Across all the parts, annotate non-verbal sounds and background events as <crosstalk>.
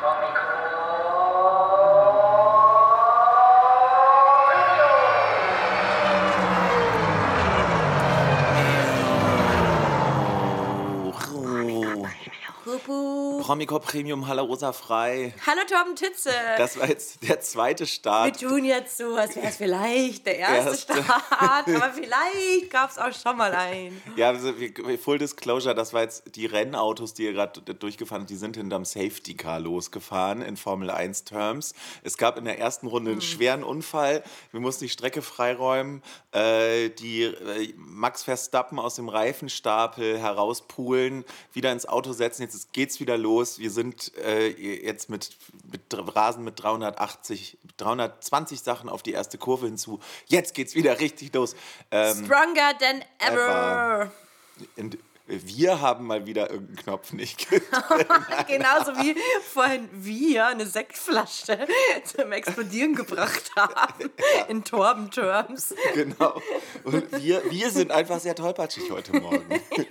not be Promicop Premium Halle Rosa frei. Hallo Torben Titze. Das war jetzt der zweite Start. Wir tun jetzt so, als wäre es vielleicht der erste, erste. Start, aber vielleicht gab es auch schon mal einen. Ja, also Full Disclosure, das war jetzt die Rennautos, die ihr gerade durchgefahren habt, die sind hinterm Safety Car losgefahren in Formel 1 Terms. Es gab in der ersten Runde einen hm. schweren Unfall. Wir mussten die Strecke freiräumen. Äh, die äh, Max Verstappen aus dem Reifenstapel herauspulen, wieder ins Auto setzen. Jetzt geht's wieder los los. Wir sind äh, jetzt mit, mit Rasen mit 380, 320 Sachen auf die erste Kurve hinzu. Jetzt geht's wieder richtig los. Ähm, Stronger than ever. ever. Wir haben mal wieder irgendeinen Knopf nicht <laughs> Genauso wie vorhin wir eine Sektflasche zum Explodieren gebracht haben. In Torben-Terms. Genau. Und wir, wir sind einfach sehr tollpatschig heute Morgen. <laughs> Ja,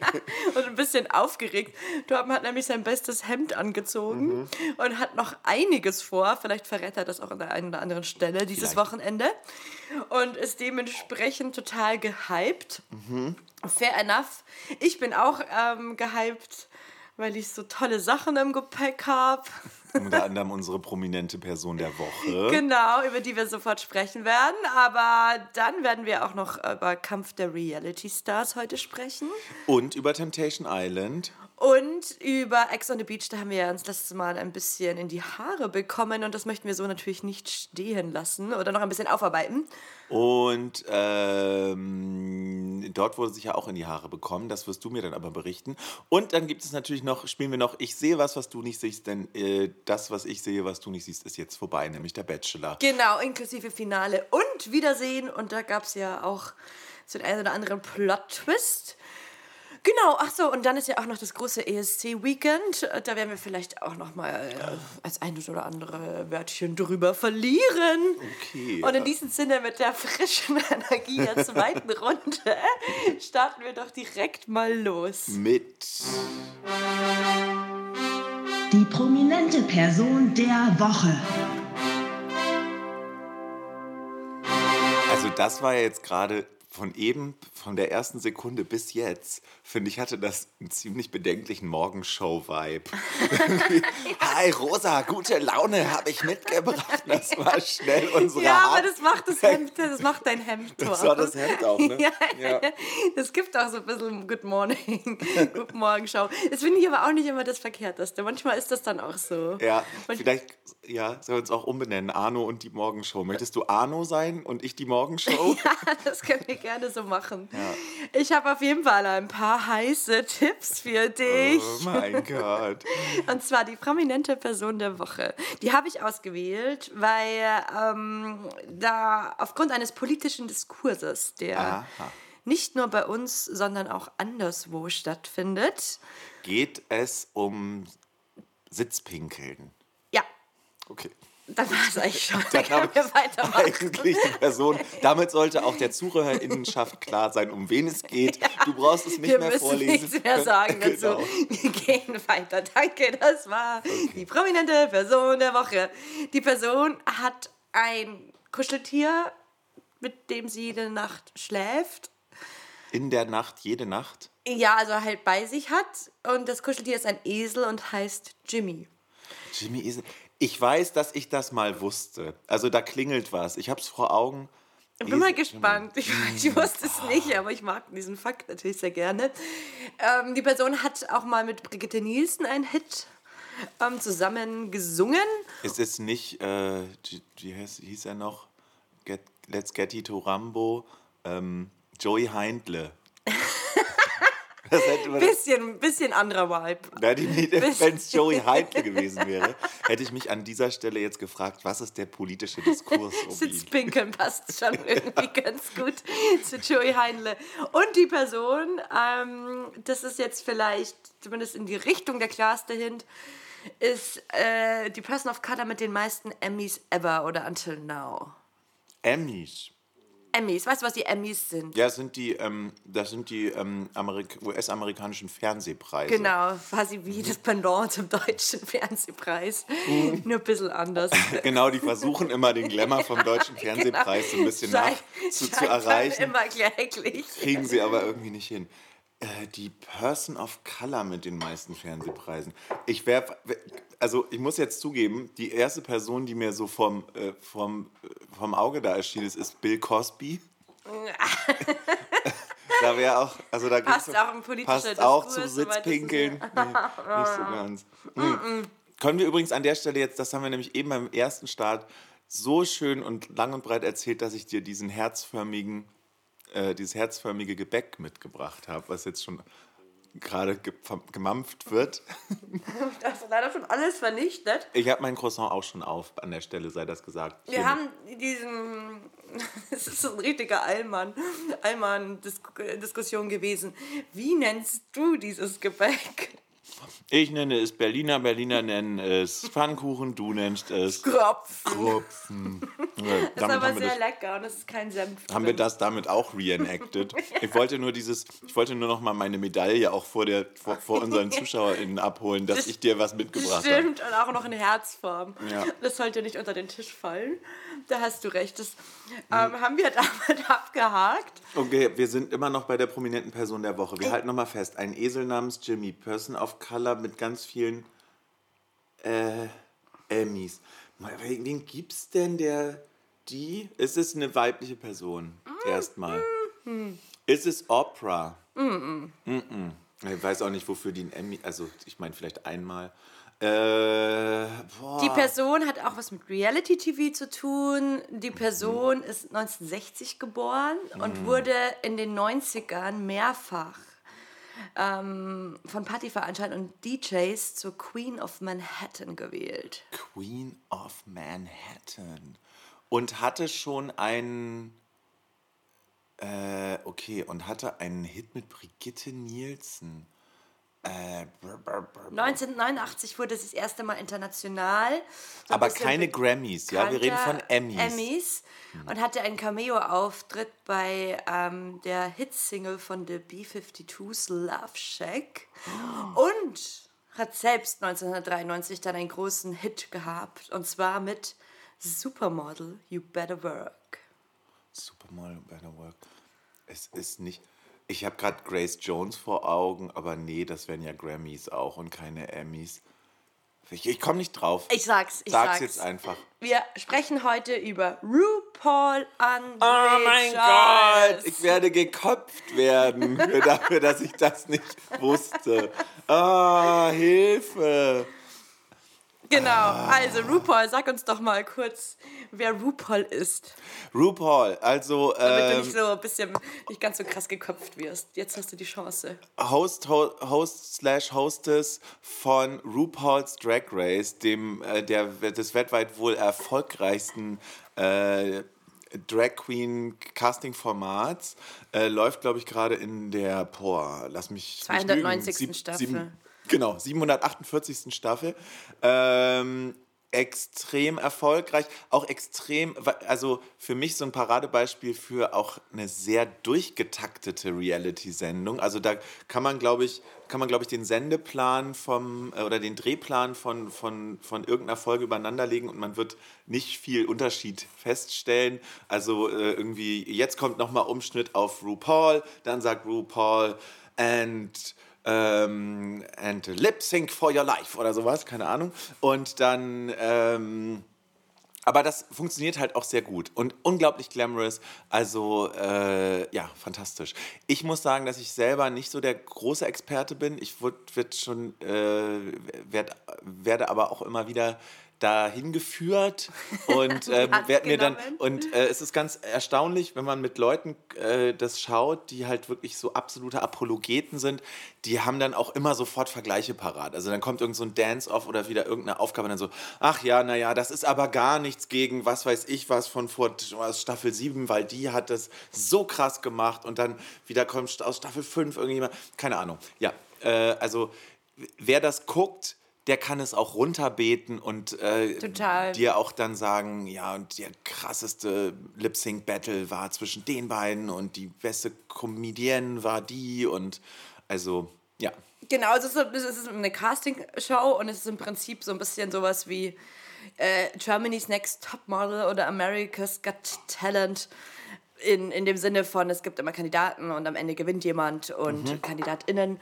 und ein bisschen aufgeregt. Torben hat nämlich sein bestes Hemd angezogen mhm. und hat noch einiges vor. Vielleicht verrät er das auch an der einen oder anderen Stelle dieses Vielleicht. Wochenende. Und ist dementsprechend total gehypt. Mhm. Fair enough. Ich bin auch ähm, gehypt, weil ich so tolle Sachen im Gepäck habe. <laughs> Unter <laughs> anderem unsere prominente Person der Woche. Genau, über die wir sofort sprechen werden. Aber dann werden wir auch noch über Kampf der Reality Stars heute sprechen. Und über Temptation Island. Und über Ex on the Beach, da haben wir uns letztes Mal ein bisschen in die Haare bekommen und das möchten wir so natürlich nicht stehen lassen oder noch ein bisschen aufarbeiten. Und ähm, dort wurde sich ja auch in die Haare bekommen, das wirst du mir dann aber berichten. Und dann gibt es natürlich noch, spielen wir noch Ich sehe was, was du nicht siehst, denn äh, das, was ich sehe, was du nicht siehst, ist jetzt vorbei, nämlich der Bachelor. Genau, inklusive Finale und Wiedersehen und da gab es ja auch so den einen oder anderen Plot-Twist. Genau, ach so, und dann ist ja auch noch das große ESC-Weekend. Da werden wir vielleicht auch noch mal äh, als ein oder andere Wörtchen drüber verlieren. Okay. Und in diesem Sinne mit der frischen <laughs> Energie der zweiten Runde starten wir doch direkt mal los. Mit die prominente Person der Woche. Also das war ja jetzt gerade von eben, von der ersten Sekunde bis jetzt, finde ich, hatte das einen ziemlich bedenklichen Morgenshow-Vibe. <laughs> Hi Rosa, gute Laune habe ich mitgebracht. Das war schnell unsere Ja, aber das macht das Hemd, das macht dein Hemd. Das war das Hemd auch, ne? <laughs> ja, ja. Das gibt auch so ein bisschen Good Morning, <laughs> Good Morgenshow. Das finde ich aber auch nicht immer das Verkehrteste. Manchmal ist das dann auch so. Ja, Manchmal vielleicht, ja, sollen wir uns auch umbenennen. Arno und die Morgenshow. Möchtest du Arno sein und ich die Morgenshow? ja, das können wir gerne so machen. Ja. Ich habe auf jeden Fall ein paar heiße Tipps für dich. Oh mein Gott. <laughs> Und zwar die prominente Person der Woche. Die habe ich ausgewählt, weil ähm, da aufgrund eines politischen Diskurses, der Aha. nicht nur bei uns, sondern auch anderswo stattfindet. Geht es um Sitzpinkeln? Ja. Okay. Dann war es eigentlich schon. Dann können wir weitermachen. Eigentlich die Person. Damit sollte auch der Zuhörerinnenschaft klar sein, um wen es geht. Ja, du brauchst es nicht mehr vorlesen. Wir müssen nichts mehr sagen dazu. Genau. Wir gehen weiter. Danke, das war okay. die prominente Person der Woche. Die Person hat ein Kuscheltier, mit dem sie jede Nacht schläft. In der Nacht, jede Nacht? Ja, also halt bei sich hat. Und das Kuscheltier ist ein Esel und heißt Jimmy. Jimmy Esel. Ich weiß, dass ich das mal wusste. Also da klingelt was. Ich habe es vor Augen. Ich bin mal gespannt. Ich, ich, wusste es nicht, aber ich mag diesen Fakt natürlich sehr gerne. Ähm, die Person hat auch mal mit Brigitte Nielsen einen Hit ähm, zusammen gesungen. Ist es nicht, äh, wie hieß, hieß er noch? Get, Let's Get It to Rambo. Ähm, Joey Heindle. Das hätte man bisschen, bisschen anderer Vibe. Wenn es Joey Heidle gewesen wäre, hätte ich mich an dieser Stelle jetzt gefragt, was ist der politische Diskurs um Sitzpinkeln passt schon irgendwie <laughs> ganz gut zu Joey Heidle. Und die Person, ähm, das ist jetzt vielleicht zumindest in die Richtung der klarste Hint, ist äh, die Person of Color mit den meisten Emmys ever oder until now. Emmys? Emmys. Weißt du, was die Emmys sind? Ja, das sind die, ähm, das sind die ähm, Amerik US-amerikanischen Fernsehpreise. Genau, quasi wie das Pendant zum deutschen Fernsehpreis. Mhm. <laughs> Nur ein bisschen anders. <laughs> Genau, die versuchen immer den Glamour vom <laughs> deutschen Fernsehpreis so ein bisschen nach Schein- zu, zu dann erreichen. immer kläglich. Kriegen sie aber irgendwie nicht hin. Äh, die Person of Color mit den meisten Fernsehpreisen. Ich wäre, also ich muss jetzt zugeben, die erste Person, die mir so vom, äh, vom, äh, vom Auge da erschienen ist, ist Bill Cosby. <laughs> da wäre auch, also da Passt auch ein politischer passt auch Diskurs, zum das ist- Sitzpinkeln. Nee, nicht so ganz. Hm. Können wir übrigens an der Stelle jetzt, das haben wir nämlich eben beim ersten Start so schön und lang und breit erzählt, dass ich dir diesen herzförmigen, äh, dieses herzförmige Gebäck mitgebracht habe, was jetzt schon gerade ge gemampft wird. <laughs> Das ist leider schon alles vernichtet. Ich habe mein Croissant auch schon auf, an der Stelle sei das gesagt. Wir Hiermit. haben diesen, <laughs> es ist so ein richtiger Allmann, Allmann-Diskussion gewesen. Wie nennst du dieses Gebäck? Ich nenne es Berliner, Berliner nennen es Pfannkuchen, du nennst es Kropf. Kropfen. <laughs> Ja, Das ist aber wir sehr das lecker und es ist kein Senf. haben wir drin. das damit auch reenacted. <laughs> Ich wollte nur dieses, ich wollte nur noch mal meine Medaille auch vor, der, vor, vor unseren <laughs> ZuschauerInnen abholen, dass Das- ich dir was mitgebracht habe. Stimmt, und auch noch in Herzform. Ja. Das sollte nicht unter den Tisch fallen. Da hast du recht. Das Hm. ähm, haben wir damit abgehakt. Okay, wir sind immer noch bei der prominenten Person der Woche. Wir halten noch mal fest. Ein Esel namens Jimmy, Person of Color mit ganz vielen äh, Emmys. Wen wen gibt's denn, der die? Ist es eine weibliche Person? Erstmal. Ist es Oprah? Mm Ich weiß auch nicht, wofür die ein Emmy, also ich meine vielleicht einmal. Äh. Die Person hat auch was mit Reality-TV zu tun. Die Person ist 1960 geboren und wurde in den 90ern mehrfach ähm, von Partyveranstaltern und DJs zur Queen of Manhattan gewählt. Queen of Manhattan. Und hatte schon einen. Äh, okay, und hatte einen Hit mit Brigitte Nielsen. 1989 wurde es das erste Mal international. So Aber keine Grammys, ja? Wir reden von Emmys. Emmys und hatte einen Cameo-Auftritt bei ähm, der Hitsingle von The B-52s Love Shack und hat selbst 1993 dann einen großen Hit gehabt und zwar mit Supermodel You Better Work. Supermodel Better Work. Es ist nicht. Ich habe gerade Grace Jones vor Augen, aber nee, das wären ja Grammys auch und keine Emmys. Ich, ich komme nicht drauf. Ich sag's, ich Sag's sag's. jetzt einfach. Wir sprechen heute über RuPaul André Oh mein. Gott, ich werde geköpft werden für <laughs> dafür, dass ich das nicht wusste. Ah, Hilfe. Genau, Ah. also RuPaul, sag uns doch mal kurz, wer RuPaul ist. RuPaul, also Damit du ähm, nicht so ein bisschen, nicht ganz so krass geköpft wirst. Jetzt hast du die Chance. Host, Ho Host slash Hostess von RuPaul's Drag Race, dem äh, der des weltweit wohl erfolgreichsten äh, Drag Queen Casting Formats äh, läuft glaube ich gerade in der boah, lass mich nicht lügen, 290. Staffel. Genau 748. Staffel. Ähm, extrem erfolgreich, auch extrem, also für mich so ein Paradebeispiel für auch eine sehr durchgetaktete Reality-Sendung. Also da kann man, glaube ich, kann man, glaube ich, den Sendeplan vom äh, oder den Drehplan von, von, von irgendeiner Folge übereinanderlegen und man wird nicht viel Unterschied feststellen. Also äh, irgendwie, jetzt kommt nochmal Umschnitt auf RuPaul, dann sagt RuPaul and ähm, and Lip Sync for Your Life oder sowas, keine Ahnung. Und dann, ähm, aber das funktioniert halt auch sehr gut und unglaublich glamorous. Also, äh, ja, fantastisch. Ich muss sagen, dass ich selber nicht so der große Experte bin. Ich würd, wird schon, äh, werd, werde aber auch immer wieder dahin geführt <laughs> und äh, Hand werd mir dann und äh, es ist ganz erstaunlich, wenn man mit Leuten äh, das schaut, die halt wirklich so absolute Apologeten sind, die haben dann auch immer sofort Vergleiche parat. Also dann kommt irgend so ein Dance-Off oder wieder irgendeine Aufgabe und dann so, ach ja, naja, das ist aber gar nichts gegen was weiß ich was von vor aus Staffel 7, weil die hat das so krass gemacht und dann wieder kommt aus Staffel 5 irgendjemand, keine Ahnung. Ja, äh, also wer das guckt, der kann es auch runterbeten und äh, dir auch dann sagen, ja, und der krasseste Lip-Sync-Battle war zwischen den beiden und die beste Comedienne war die und also, ja. Genau, es ist, so, es ist eine Castingshow und es ist im Prinzip so ein bisschen sowas wie äh, Germany's Next Topmodel oder America's Got Talent. In, in dem Sinne von, es gibt immer Kandidaten und am Ende gewinnt jemand und Mhm. KandidatInnen.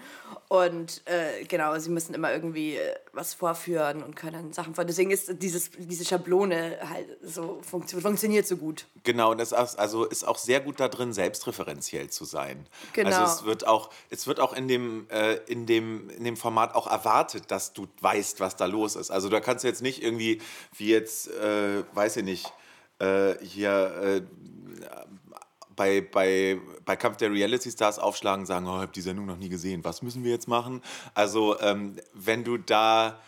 Und äh, genau, sie müssen immer irgendwie äh, was vorführen und können Sachen vor. Deswegen ist dieses, diese Schablone halt so funktio funktioniert so gut. Genau, und es ist, also ist auch sehr gut da drin, selbstreferenziell zu sein. Genau. Also es wird auch, es wird auch in dem, äh, in, dem, in dem Format auch erwartet, dass du weißt, was da los ist. Also da kannst du jetzt nicht irgendwie, wie jetzt, äh, weiß ich nicht, äh, hier äh, bei, bei, bei Kampf der Reality Stars aufschlagen und sagen, oh, ich habe die Sendung noch nie gesehen, was müssen wir jetzt machen? Also ähm, wenn du da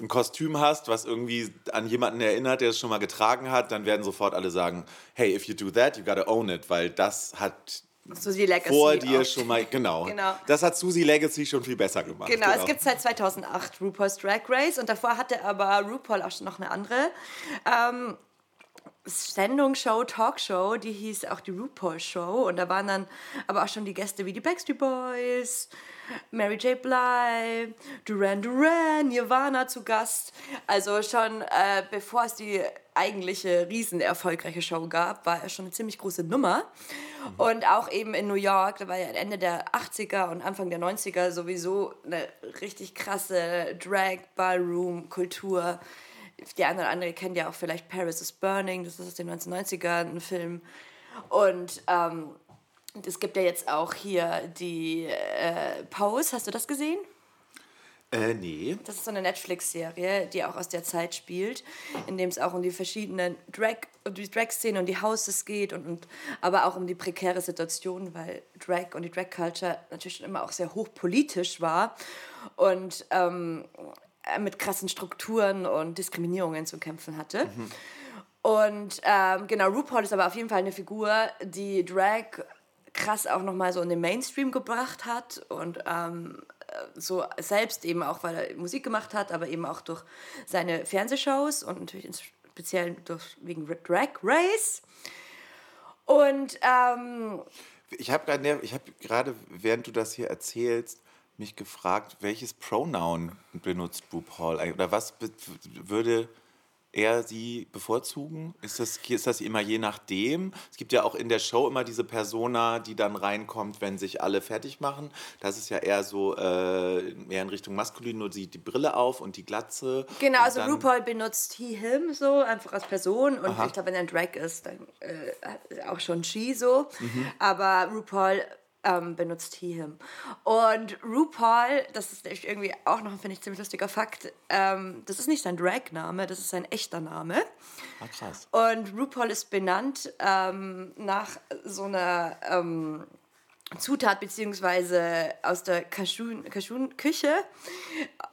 ein Kostüm hast, was irgendwie an jemanden erinnert, der es schon mal getragen hat, dann werden sofort alle sagen, hey, if you do that, you gotta own it, weil das hat Susie Legacy vor dir auch. schon mal, genau, Genau. das hat Susie Legacy schon viel besser gemacht. Genau, es gibt seit 2008 RuPaul's Drag Race und davor hatte aber RuPaul auch schon noch eine andere ähm, Sendung, Show, Talkshow, die hieß auch die RuPaul Show und da waren dann aber auch schon die Gäste wie die Backstreet Boys, Mary J. Blige, Duran Duran, Nirvana zu Gast. Also schon äh, bevor es die eigentliche riesen erfolgreiche Show gab, war er schon eine ziemlich große Nummer. Und auch eben in New York, da war ja Ende der 80er und Anfang der 90er sowieso eine richtig krasse Drag-Ballroom-Kultur. Die eine oder andere kennt ja auch vielleicht Paris is Burning, das ist aus den 1990ern ein Film. Und ähm, es gibt ja jetzt auch hier die äh, Pose, hast du das gesehen? Äh, nee. Das ist so eine Netflix-Serie, die auch aus der Zeit spielt, in dem es auch um die verschiedenen Drag, um die Drag-Szene und die Houses geht und, und aber auch um die prekäre Situation, weil Drag und die Drag-Culture natürlich schon immer auch sehr hochpolitisch war und ähm, mit krassen Strukturen und Diskriminierungen zu kämpfen hatte. Und ähm, genau, RuPaul ist aber auf jeden Fall eine Figur, die Drag krass auch nochmal so in den Mainstream gebracht hat und ähm, äh, so selbst eben auch, weil er Musik gemacht hat, aber eben auch durch seine Fernsehshows und natürlich speziell durch, wegen Drag Race. Und ähm, Ich habe gerade, ich habe gerade, während du das hier erzählst, mich gefragt, welches Pronoun benutzt RuPaul oder was würde er sie bevorzugen? Ist das, ist das immer je nachdem? Es gibt ja auch in der Show immer diese Persona, die dann reinkommt, wenn sich alle fertig machen. Das ist ja eher so, äh, eher in Richtung maskulin, nur die, die Brille auf und die Glatze. genau, also RuPaul benutzt he, him so, einfach als Person. Und Aha. ich glaube, wenn er ein Drag ist, dann äh, auch schon she so. Mhm. Aber RuPaul ähm, benutzt he, him. Und RuPaul, das ist irgendwie auch noch, finde ich, ziemlich lustiger Fakt, ähm, das ist nicht sein Drag-Name, das ist sein echter Name. Ah, krass. Und RuPaul ist benannt ähm, nach so einer ähm, Zutat beziehungsweise aus der Cajun-Küche.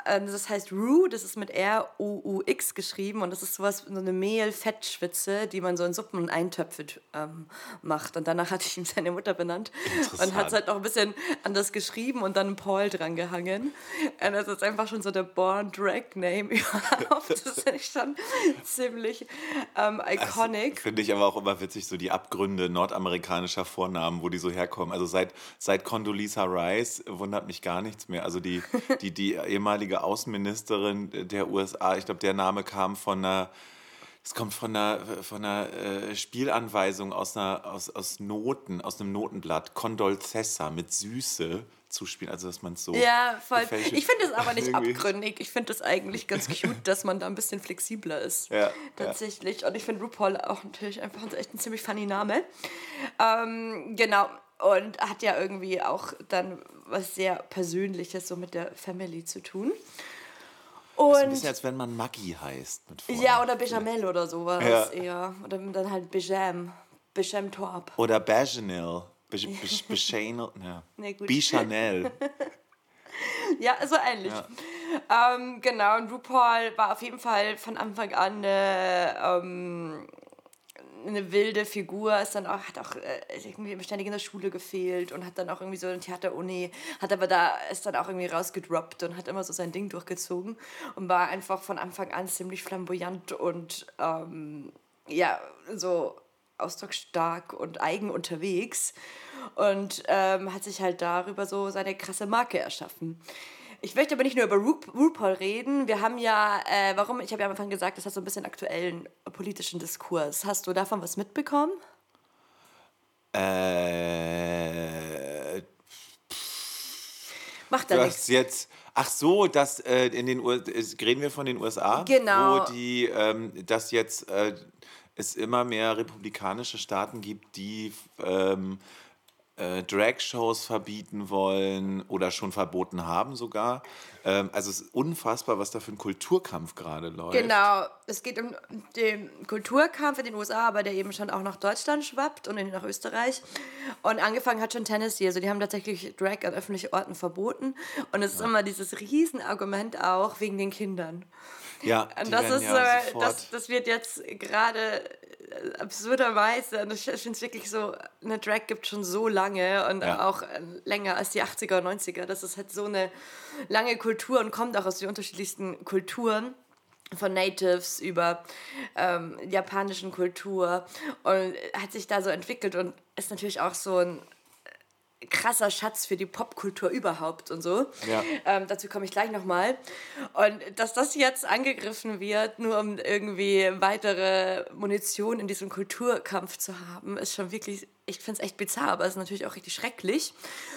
Ähm, das heißt Ru, das ist mit R-U-U-X geschrieben und das ist sowas, so eine Mehl-Fettschwitze, die man so in Suppen und Eintöpfe ähm, macht. Und danach hatte ich ihm seine Mutter benannt und hat es halt noch ein bisschen anders geschrieben und dann Paul dran gehangen. Und das ist einfach schon so der Born Drag Name <laughs> überhaupt. Das ist schon ziemlich ähm, iconic. Finde ich aber auch immer witzig, so die Abgründe nordamerikanischer Vornamen, wo die so herkommen. Also seit, seit Condoleezza Rice wundert mich gar nichts mehr. Also die, <laughs> die, die ehemalige Außenministerin der USA, ich glaube, der Name kam von einer. Es kommt von einer, von einer äh, Spielanweisung aus, einer, aus, aus Noten, aus einem Notenblatt. Condolcessa mit Süße zu spielen. Also, dass man es so. Ja, voll. Ich finde es aber nicht <laughs> abgründig. Ich finde es eigentlich ganz cute, dass man da ein bisschen flexibler ist. Ja, ja. Tatsächlich. Und ich finde RuPaul auch natürlich einfach ein- echt ein ziemlich funny Name. Ähm, genau. Und hat ja irgendwie auch dann was sehr Persönliches so mit der Family zu tun. Ist ein Und bisschen, als wenn man Maggie heißt. Mit ja, oder Bechamel oder sowas Ja. eher. Oder dann halt Bejam. Bejam Torp. Oder Bajanel. Bechanel. Ja. <laughs> Nee, gut. Bichanel. <laughs> Ja, so ähnlich. Ähm, genau, und RuPaul war auf jeden Fall von Anfang an eine, ähm, eine wilde Figur, ist dann auch, hat auch äh, irgendwie ständig in der Schule gefehlt und hat dann auch irgendwie so eine Theateruni, hat aber da, ist dann auch irgendwie rausgedroppt und hat immer so sein Ding durchgezogen und war einfach von Anfang an ziemlich flamboyant und ähm, ja, so ausdrucksstark und eigen unterwegs und ähm, hat sich halt darüber so seine krasse Marke erschaffen. Ich möchte aber nicht nur über Ru RuPaul reden. Wir haben ja, äh, warum? Ich habe ja am Anfang gesagt, das hat so ein bisschen aktuellen politischen Diskurs. Hast du davon was mitbekommen? Äh. Macht da nichts. jetzt. Ach so, das äh, in den US reden wir von den USA, Genau. wo die ähm, das jetzt äh, es immer mehr republikanische Staaten gibt, die ähm, äh, Drag-Shows verbieten wollen oder schon verboten haben sogar. Ähm, also es ist unfassbar, was da für ein Kulturkampf gerade läuft. Genau, es geht um den Kulturkampf in den USA, aber der eben schon auch nach Deutschland schwappt und nach Österreich. Und angefangen hat schon Tennessee. Also die haben tatsächlich Drag an öffentlichen Orten verboten. Und es ist immer dieses Riesenargument auch wegen den Kindern. Ja, <laughs> Und das ist, ja äh, das, das wird jetzt gerade äh, absurderweise, und ich finde es wirklich so, eine Drag gibt schon so lange und Ja. auch äh, länger als die 80er und 90er. Das ist halt so eine lange Kultur und kommt auch aus den unterschiedlichsten Kulturen von Natives über ähm, japanischen Kultur und hat sich da so entwickelt und ist natürlich auch so ein krasser Schatz für die Popkultur überhaupt und so. Ja. Ähm, dazu komme ich gleich nochmal. Und dass das jetzt angegriffen wird, nur um irgendwie weitere Munition in diesem Kulturkampf zu haben, ist schon wirklich, ich finde es echt bizarr, aber es ist natürlich auch richtig schrecklich.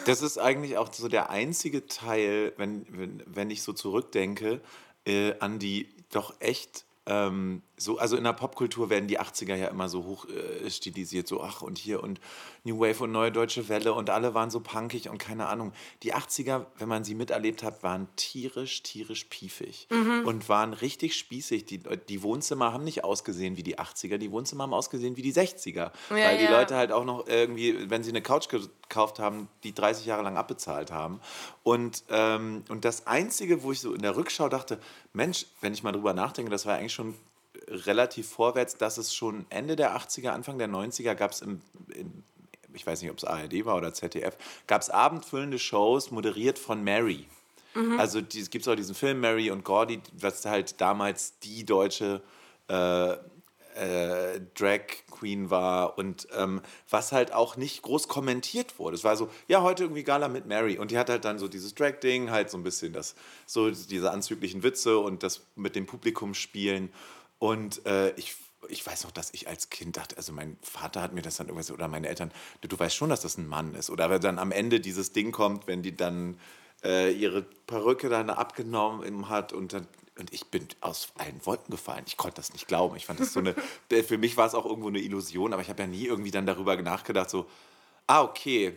Das ist eigentlich auch so der einzige Teil, wenn, wenn, wenn ich so zurückdenke, äh, an die doch echt ähm, so, also in der Popkultur werden die 80er ja immer so hoch äh, stilisiert, so ach und hier und New Wave und Neue Deutsche Welle und alle waren so punkig und keine Ahnung. Die 80er, wenn man sie miterlebt hat, waren tierisch, tierisch piefig und waren richtig spießig. Die, die Wohnzimmer haben nicht ausgesehen wie die 80er, die Wohnzimmer haben ausgesehen wie die 60er, weil die ja. Leute halt auch noch irgendwie, wenn sie eine Couch gekauft haben, die 30 Jahre lang abbezahlt haben. Und, ähm, und das Einzige, wo ich so in der Rückschau dachte, Mensch, wenn ich mal drüber nachdenke, das war eigentlich schon relativ vorwärts, dass es schon Ende der 80er, Anfang der 90er gab es im, im ich weiß nicht, ob es ARD war oder ZDF, gab es abendfüllende Shows, moderiert von Mary. Also es gibt auch diesen Film Mary und Gordy, was halt damals die deutsche äh, äh, Drag Queen war und ähm, was halt auch nicht groß kommentiert wurde. Es war so, ja, heute irgendwie Gala mit Mary und die hat halt dann so dieses Drag-Ding, halt so ein bisschen das, so diese anzüglichen Witze und das mit dem Publikum spielen und äh, ich ich weiß noch, dass ich als Kind dachte, also mein Vater hat mir das dann irgendwas, oder meine Eltern, du, du weißt schon, dass das ein Mann ist. Oder wenn dann am Ende dieses Ding kommt, wenn die dann äh, ihre Perücke dann abgenommen hat und dann und ich bin aus allen Wolken gefallen. Ich konnte das nicht glauben. Ich fand das so eine, <laughs> für mich war es auch irgendwo eine Illusion, aber ich habe ja nie irgendwie dann darüber nachgedacht, so, ah, okay,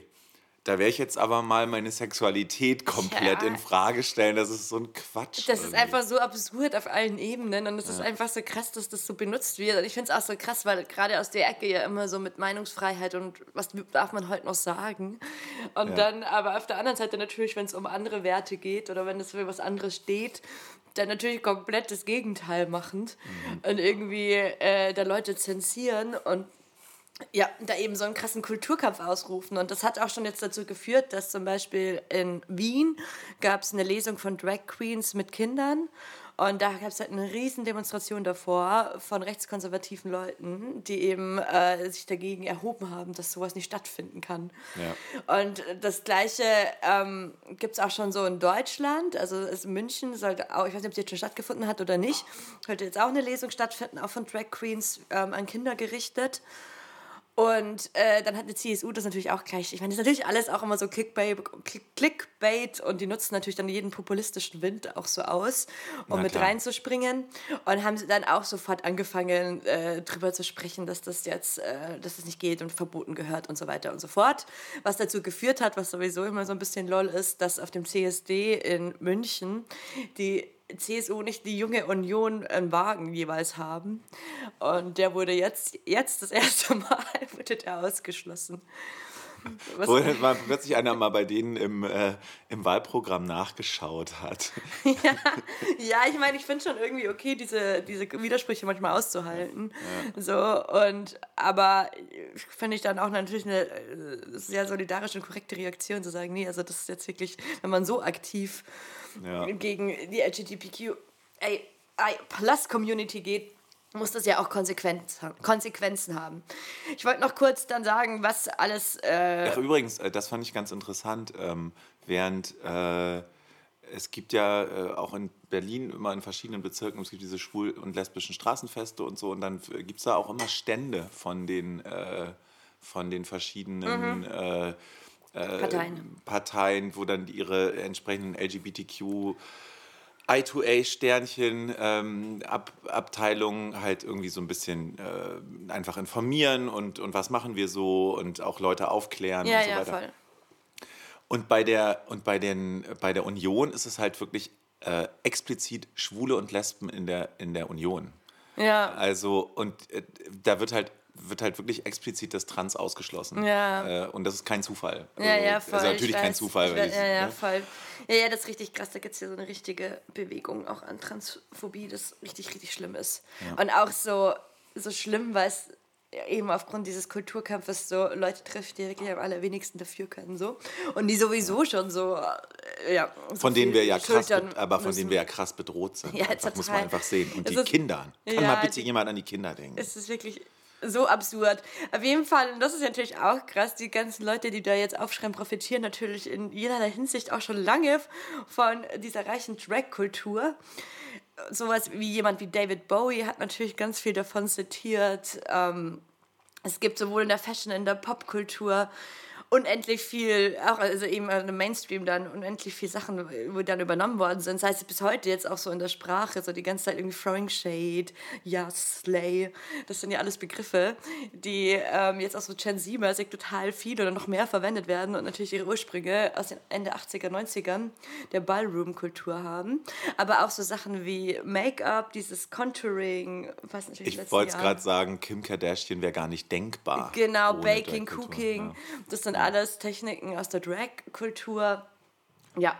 da werde ich jetzt aber mal meine Sexualität komplett Ja. in Frage stellen. Das ist so ein Quatsch. Das ist irgendwie. einfach so absurd auf allen Ebenen und es ist einfach so krass, dass das so benutzt wird. Und ich finde es auch so krass, weil gerade aus der Ecke ja immer so mit Meinungsfreiheit und was darf man heute noch sagen. Und Ja. dann aber auf der anderen Seite natürlich, wenn es um andere Werte geht oder wenn es für was anderes steht, dann natürlich komplett das Gegenteil machend und irgendwie äh, da Leute zensieren und ja, da eben so einen krassen Kulturkampf ausrufen. Und das hat auch schon jetzt dazu geführt, dass zum Beispiel in Wien gab es eine Lesung von Drag Queens mit Kindern. Und da gab es halt eine riesen Demonstration davor von rechtskonservativen Leuten, die eben äh, sich dagegen erhoben haben, dass sowas nicht stattfinden kann. Und das Gleiche ähm, gibt es auch schon so in Deutschland. Also es in München sollte auch, ich weiß nicht, ob die jetzt schon stattgefunden hat oder nicht, sollte jetzt auch eine Lesung stattfinden, auch von Drag Queens ähm, an Kinder gerichtet. Und äh, dann hat die CSU das natürlich auch gleich. Ich meine, das ist natürlich alles auch immer so Clickbait, Click- Clickbait und die nutzen natürlich dann jeden populistischen Wind auch so aus, um Na mit klar. reinzuspringen. Und haben sie dann auch sofort angefangen, äh, drüber zu sprechen, dass das jetzt, äh, dass das nicht geht und verboten gehört und so weiter und so fort. Was dazu geführt hat, was sowieso immer so ein bisschen lol ist, dass auf dem CSD in München die CSU nicht die junge Union einen Wagen jeweils haben. Und der wurde jetzt, jetzt das <laughs> erste Mal wurde der ausgeschlossen. Was- Wo <laughs> mal plötzlich einer mal bei denen im, äh, im Wahlprogramm nachgeschaut hat. <laughs> Ja, ich meine, ich finde schon irgendwie okay, diese, diese Widersprüche manchmal auszuhalten. So, und aber finde ich dann auch natürlich eine äh, sehr solidarische und korrekte Reaktion zu sagen, nee, also das ist jetzt wirklich, wenn man so aktiv Ja. gegen die LGBTQ Plus Community geht, muss das ja auch Konsequenz, Konsequenzen haben. Ich wollte noch kurz dann sagen, was alles äh, Ach, übrigens, äh, das fand ich ganz interessant. Ähm, während äh, es gibt ja äh, auch in Berlin immer in verschiedenen Bezirken, es gibt diese schwul- und lesbischen Straßenfeste und so, und dann gibt es da auch immer Stände von den, äh, von den verschiedenen äh, äh, Parteien. Parteien, wo dann ihre entsprechenden LGBTQ I2A-Sternchen, ähm, Ab Abteilungen halt irgendwie so ein bisschen äh, einfach informieren und, und was machen wir so und auch Leute aufklären Ja, und so ja, weiter. voll. Und bei der, und bei den, bei der Union ist es halt wirklich äh, explizit Schwule und Lesben in der, in der Union. Ja, Also, und äh, da wird halt, wird halt wirklich explizit das Trans ausgeschlossen. Ja. Äh, und das ist kein Zufall. Ja, ja, Also, voll. Also natürlich ich kein weiß. Zufall. Weiß, ich, ja, ja, ne? voll. Ja, ja, das ist richtig krass. Da gibt es hier so eine richtige Bewegung auch an Transphobie, das richtig, richtig schlimm ist. Und auch so, so schlimm, weil es eben aufgrund dieses Kulturkampfes so Leute trifft, die wirklich am allerwenigsten dafür können. So. Und die sowieso schon so, äh, ja. So Von denen wir ja krass, aber von müssen. denen wir ja krass bedroht sind. Ja, einfach, muss man einfach sehen. Und Es die ist- Kinder. Kann Ja, mal bitte jemand an die Kinder denken? Es ist wirklich so absurd. Auf jeden Fall, und das ist natürlich auch krass, die ganzen Leute, die da jetzt aufschreiben, profitieren natürlich in jederlei Hinsicht auch schon lange von dieser reichen Drag-Kultur. Sowas wie jemand wie David Bowie hat natürlich ganz viel davon zitiert. Ähm, es gibt sowohl in der Fashion, in der Popkultur unendlich viel, auch also eben im Mainstream dann unendlich viel Sachen, wo dann übernommen worden sind. Sei es bis heute jetzt auch so in der Sprache, so die ganze Zeit irgendwie Throwing Shade, ja, Slay. Das sind ja alles Begriffe, die ähm, jetzt auch so Gen Z-mäßig total viel oder noch mehr verwendet werden und natürlich ihre Ursprünge aus den Ende 80er, 90ern der Ballroom-Kultur haben. Aber auch so Sachen wie Make-up, dieses Contouring, was natürlich Ich wollte es gerade sagen, Kim Kardashian wäre gar nicht denkbar. Genau, Baking, Cooking, ja. das sind alles Techniken aus der Drag-Kultur. Ja,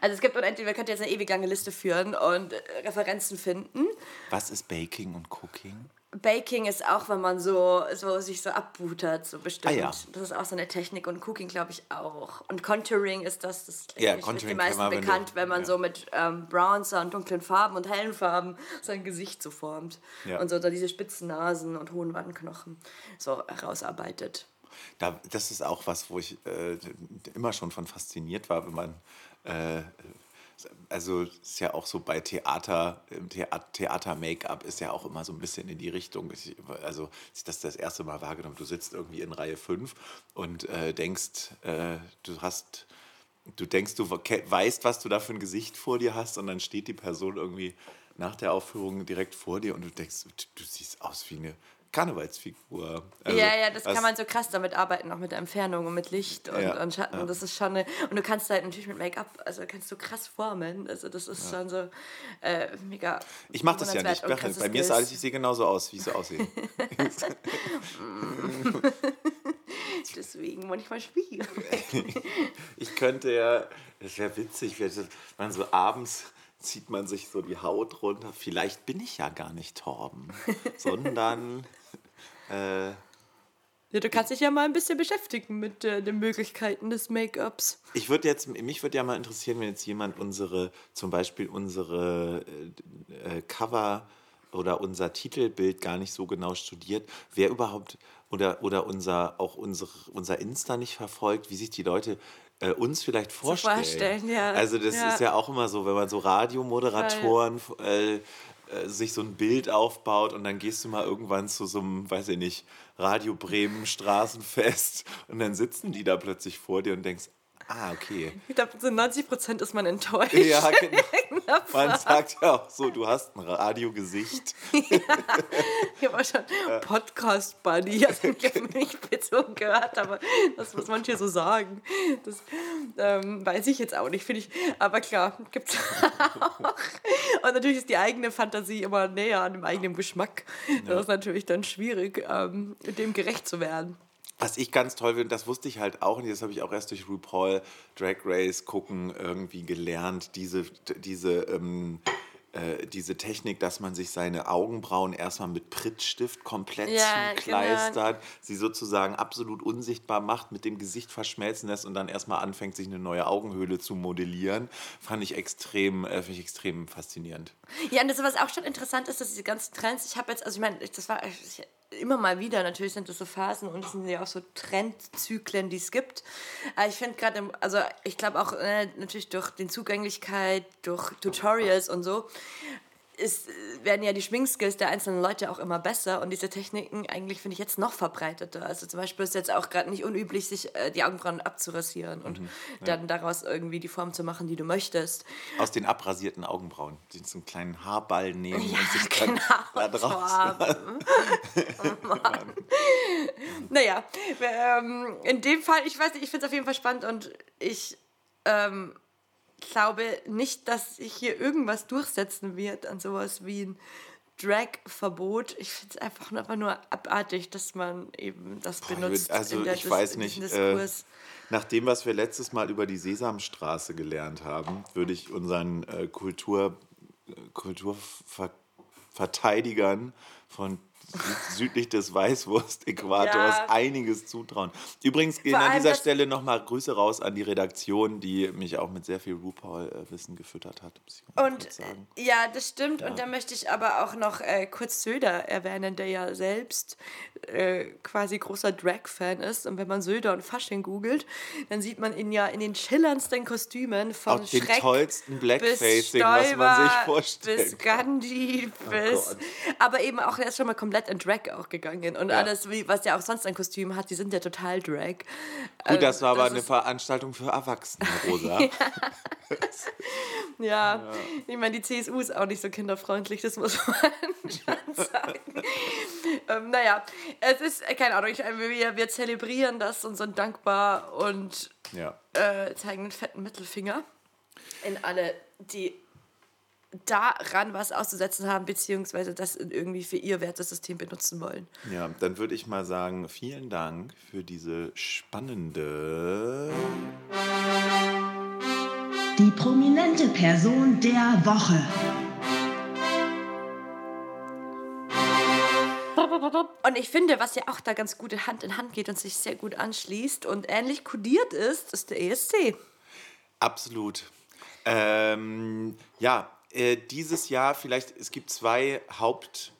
also es gibt unendlich, wir könnten jetzt eine ewig lange Liste führen und äh, Referenzen finden. Was ist Baking und Cooking? Baking ist auch, wenn man so, so sich so abbutert, so bestimmt. Ah, ja. Das ist auch so eine Technik und Cooking glaube ich auch. Und Contouring ist das, das Ja, ist den kann meisten man, wenn du- bekannt, wenn man ja. so mit ähm, Bronzer und dunklen Farben und hellen Farben sein Gesicht so formt. Ja. Und so da diese spitzen Nasen und hohen Wangenknochen so herausarbeitet. Da, das ist auch was, wo ich äh, immer schon von fasziniert war, wenn man, äh, also ist ja auch so bei Theater, Theater-Make-up ist ja auch immer so ein bisschen in die Richtung. Ich, also als ich das das erste Mal wahrgenommen, du sitzt irgendwie in Reihe 5 und äh, denkst, äh, du hast, du denkst, du weißt, was du da für ein Gesicht vor dir hast und dann steht die Person irgendwie nach der Aufführung direkt vor dir und du denkst, du siehst aus wie eine Karnevalsfigur. Also, ja, ja, das was- kann man so krass damit arbeiten, auch mit der Entfernung und mit Licht und, Ja, und Schatten. ja. Das ist schon eine, und du kannst halt natürlich mit Make-up, also kannst du krass formen. Also das ist schon so äh, mega. Ich mache das ja nicht. Bei mir ist Skills. alles, ich sehe genauso aus, wie <laughs> ich so aussehe. Deswegen manchmal schwierig. <laughs> Ich könnte ja, das wäre witzig, wenn man so abends zieht man sich so die Haut runter. Vielleicht bin ich ja gar nicht Torben, sondern äh, Ja, du kannst dich ja mal ein bisschen beschäftigen mit äh, den Möglichkeiten des Make-ups. ich würde jetzt, mich würde ja mal interessieren, wenn jetzt jemand unsere, zum Beispiel unsere äh, äh, Cover oder unser Titelbild gar nicht so genau studiert, wer überhaupt oder, oder unser, auch unsere, unser Insta nicht verfolgt, wie sich die Leute äh, uns vielleicht vorstellen. vorstellen, ja. Also das Ja. ist ja auch immer so, wenn man so Radiomoderatoren äh, äh, sich so ein Bild aufbaut und dann gehst du mal irgendwann zu so einem, weiß ich nicht, Radio Bremen Straßenfest und dann sitzen die da plötzlich vor dir und denkst, ah, okay. Ich glaube, zu 90 Prozent ist man enttäuscht. Ja, <laughs> genau. Man sagt ja auch so, du hast ein Radiogesicht. <laughs> Ich habe auch schon Podcast-Buddy, also ich habe <laughs> nicht bezogen gehört, aber das muss manche so sagen. Das ähm, weiß ich jetzt auch nicht, finde ich. Aber klar, gibt es auch. Und natürlich ist die eigene Fantasie immer näher an dem eigenen Geschmack. Das ist natürlich dann schwierig, ähm, dem gerecht zu werden. Was ich ganz toll finde, das wusste ich halt auch, und das habe ich auch erst durch RuPaul Drag Race gucken irgendwie gelernt, diese, diese, ähm, äh, diese Technik, dass man sich seine Augenbrauen erstmal mit Prittstift komplett Ja, zukleistert, sie sozusagen absolut unsichtbar macht, mit dem Gesicht verschmelzen lässt und dann erstmal anfängt, sich eine neue Augenhöhle zu modellieren, fand ich extrem, äh, ich extrem faszinierend. Ja, und das, was auch schon interessant ist, dass diese ganzen Trends, ich habe jetzt, also ich meine, das war ich, immer mal wieder, natürlich sind das so Phasen und es sind ja auch so Trendzyklen, die es gibt. Aber ich finde gerade, also ich glaube auch äh, natürlich durch den Zugänglichkeit, durch Tutorials und so, ist, werden ja die Schminkskills der einzelnen Leute auch immer besser und diese Techniken eigentlich finde ich jetzt noch verbreiteter. Also zum Beispiel ist es jetzt auch gerade nicht unüblich, sich äh, die Augenbrauen abzurasieren und dann daraus irgendwie die Form zu machen, die du möchtest. Aus den abrasierten Augenbrauen, die so einen kleinen Haarball nehmen Ja, und sich dann <laughs> genau, da drauf Schwaben. <laughs> <laughs> Naja, ähm, in dem Fall, ich weiß nicht, ich finde es auf jeden Fall spannend und ich ähm, glaube nicht, dass sich hier irgendwas durchsetzen wird an sowas wie ein Drag-Verbot. Ich finde es einfach, einfach nur abartig, dass man eben das benutzt. also in der ich Dis- weiß nicht, äh, nach dem, was wir letztes Mal über die Sesamstraße gelernt haben, würde ich unseren äh, Kultur, äh, Kulturverteidigern von <laughs> südlich des Weißwurst-Äquators Ja. einiges zutrauen. Übrigens gehen an dieser Stelle nochmal Grüße raus an die Redaktion, die mich auch mit sehr viel RuPaul-Wissen gefüttert hat. Und ja, das stimmt. Und da möchte ich aber auch noch äh, kurz Söder erwähnen, der ja selbst äh, quasi großer Drag-Fan ist. Und wenn man Söder und Fasching googelt, dann sieht man ihn ja in den schillerndsten Kostümen von Auch den Schreck tollsten bis Blackfacing, was man sich vorstellen bis. Gandhi, Oh bis... Gott. aber eben auch, er ist schon mal komplett in Drag auch gegangen. Und Ja. alles, wie, was er auch sonst an Kostümen hat, die sind ja total Drag. Gut, das war aber das eine Veranstaltung für Erwachsene, <laughs> Rosa. Ja, ich meine, die CSU ist auch nicht so kinderfreundlich, das muss man <laughs> schon sagen. ähm, naja, es ist, äh, keine Ahnung, ich, äh, wir, wir zelebrieren das und sind dankbar und ja. äh, zeigen den fetten Mittelfinger in alle, die daran was auszusetzen haben, beziehungsweise das in irgendwie für ihr Wertesystem benutzen wollen. Ja, dann würde ich mal sagen, vielen Dank für diese spannende. Die prominente Person der Woche. Und ich finde, was ja auch da ganz gut Hand in Hand geht und sich sehr gut anschließt und ähnlich kodiert ist, ist der ESC. Absolut. Ähm, ja, äh, dieses Jahr vielleicht, es gibt zwei Haupt.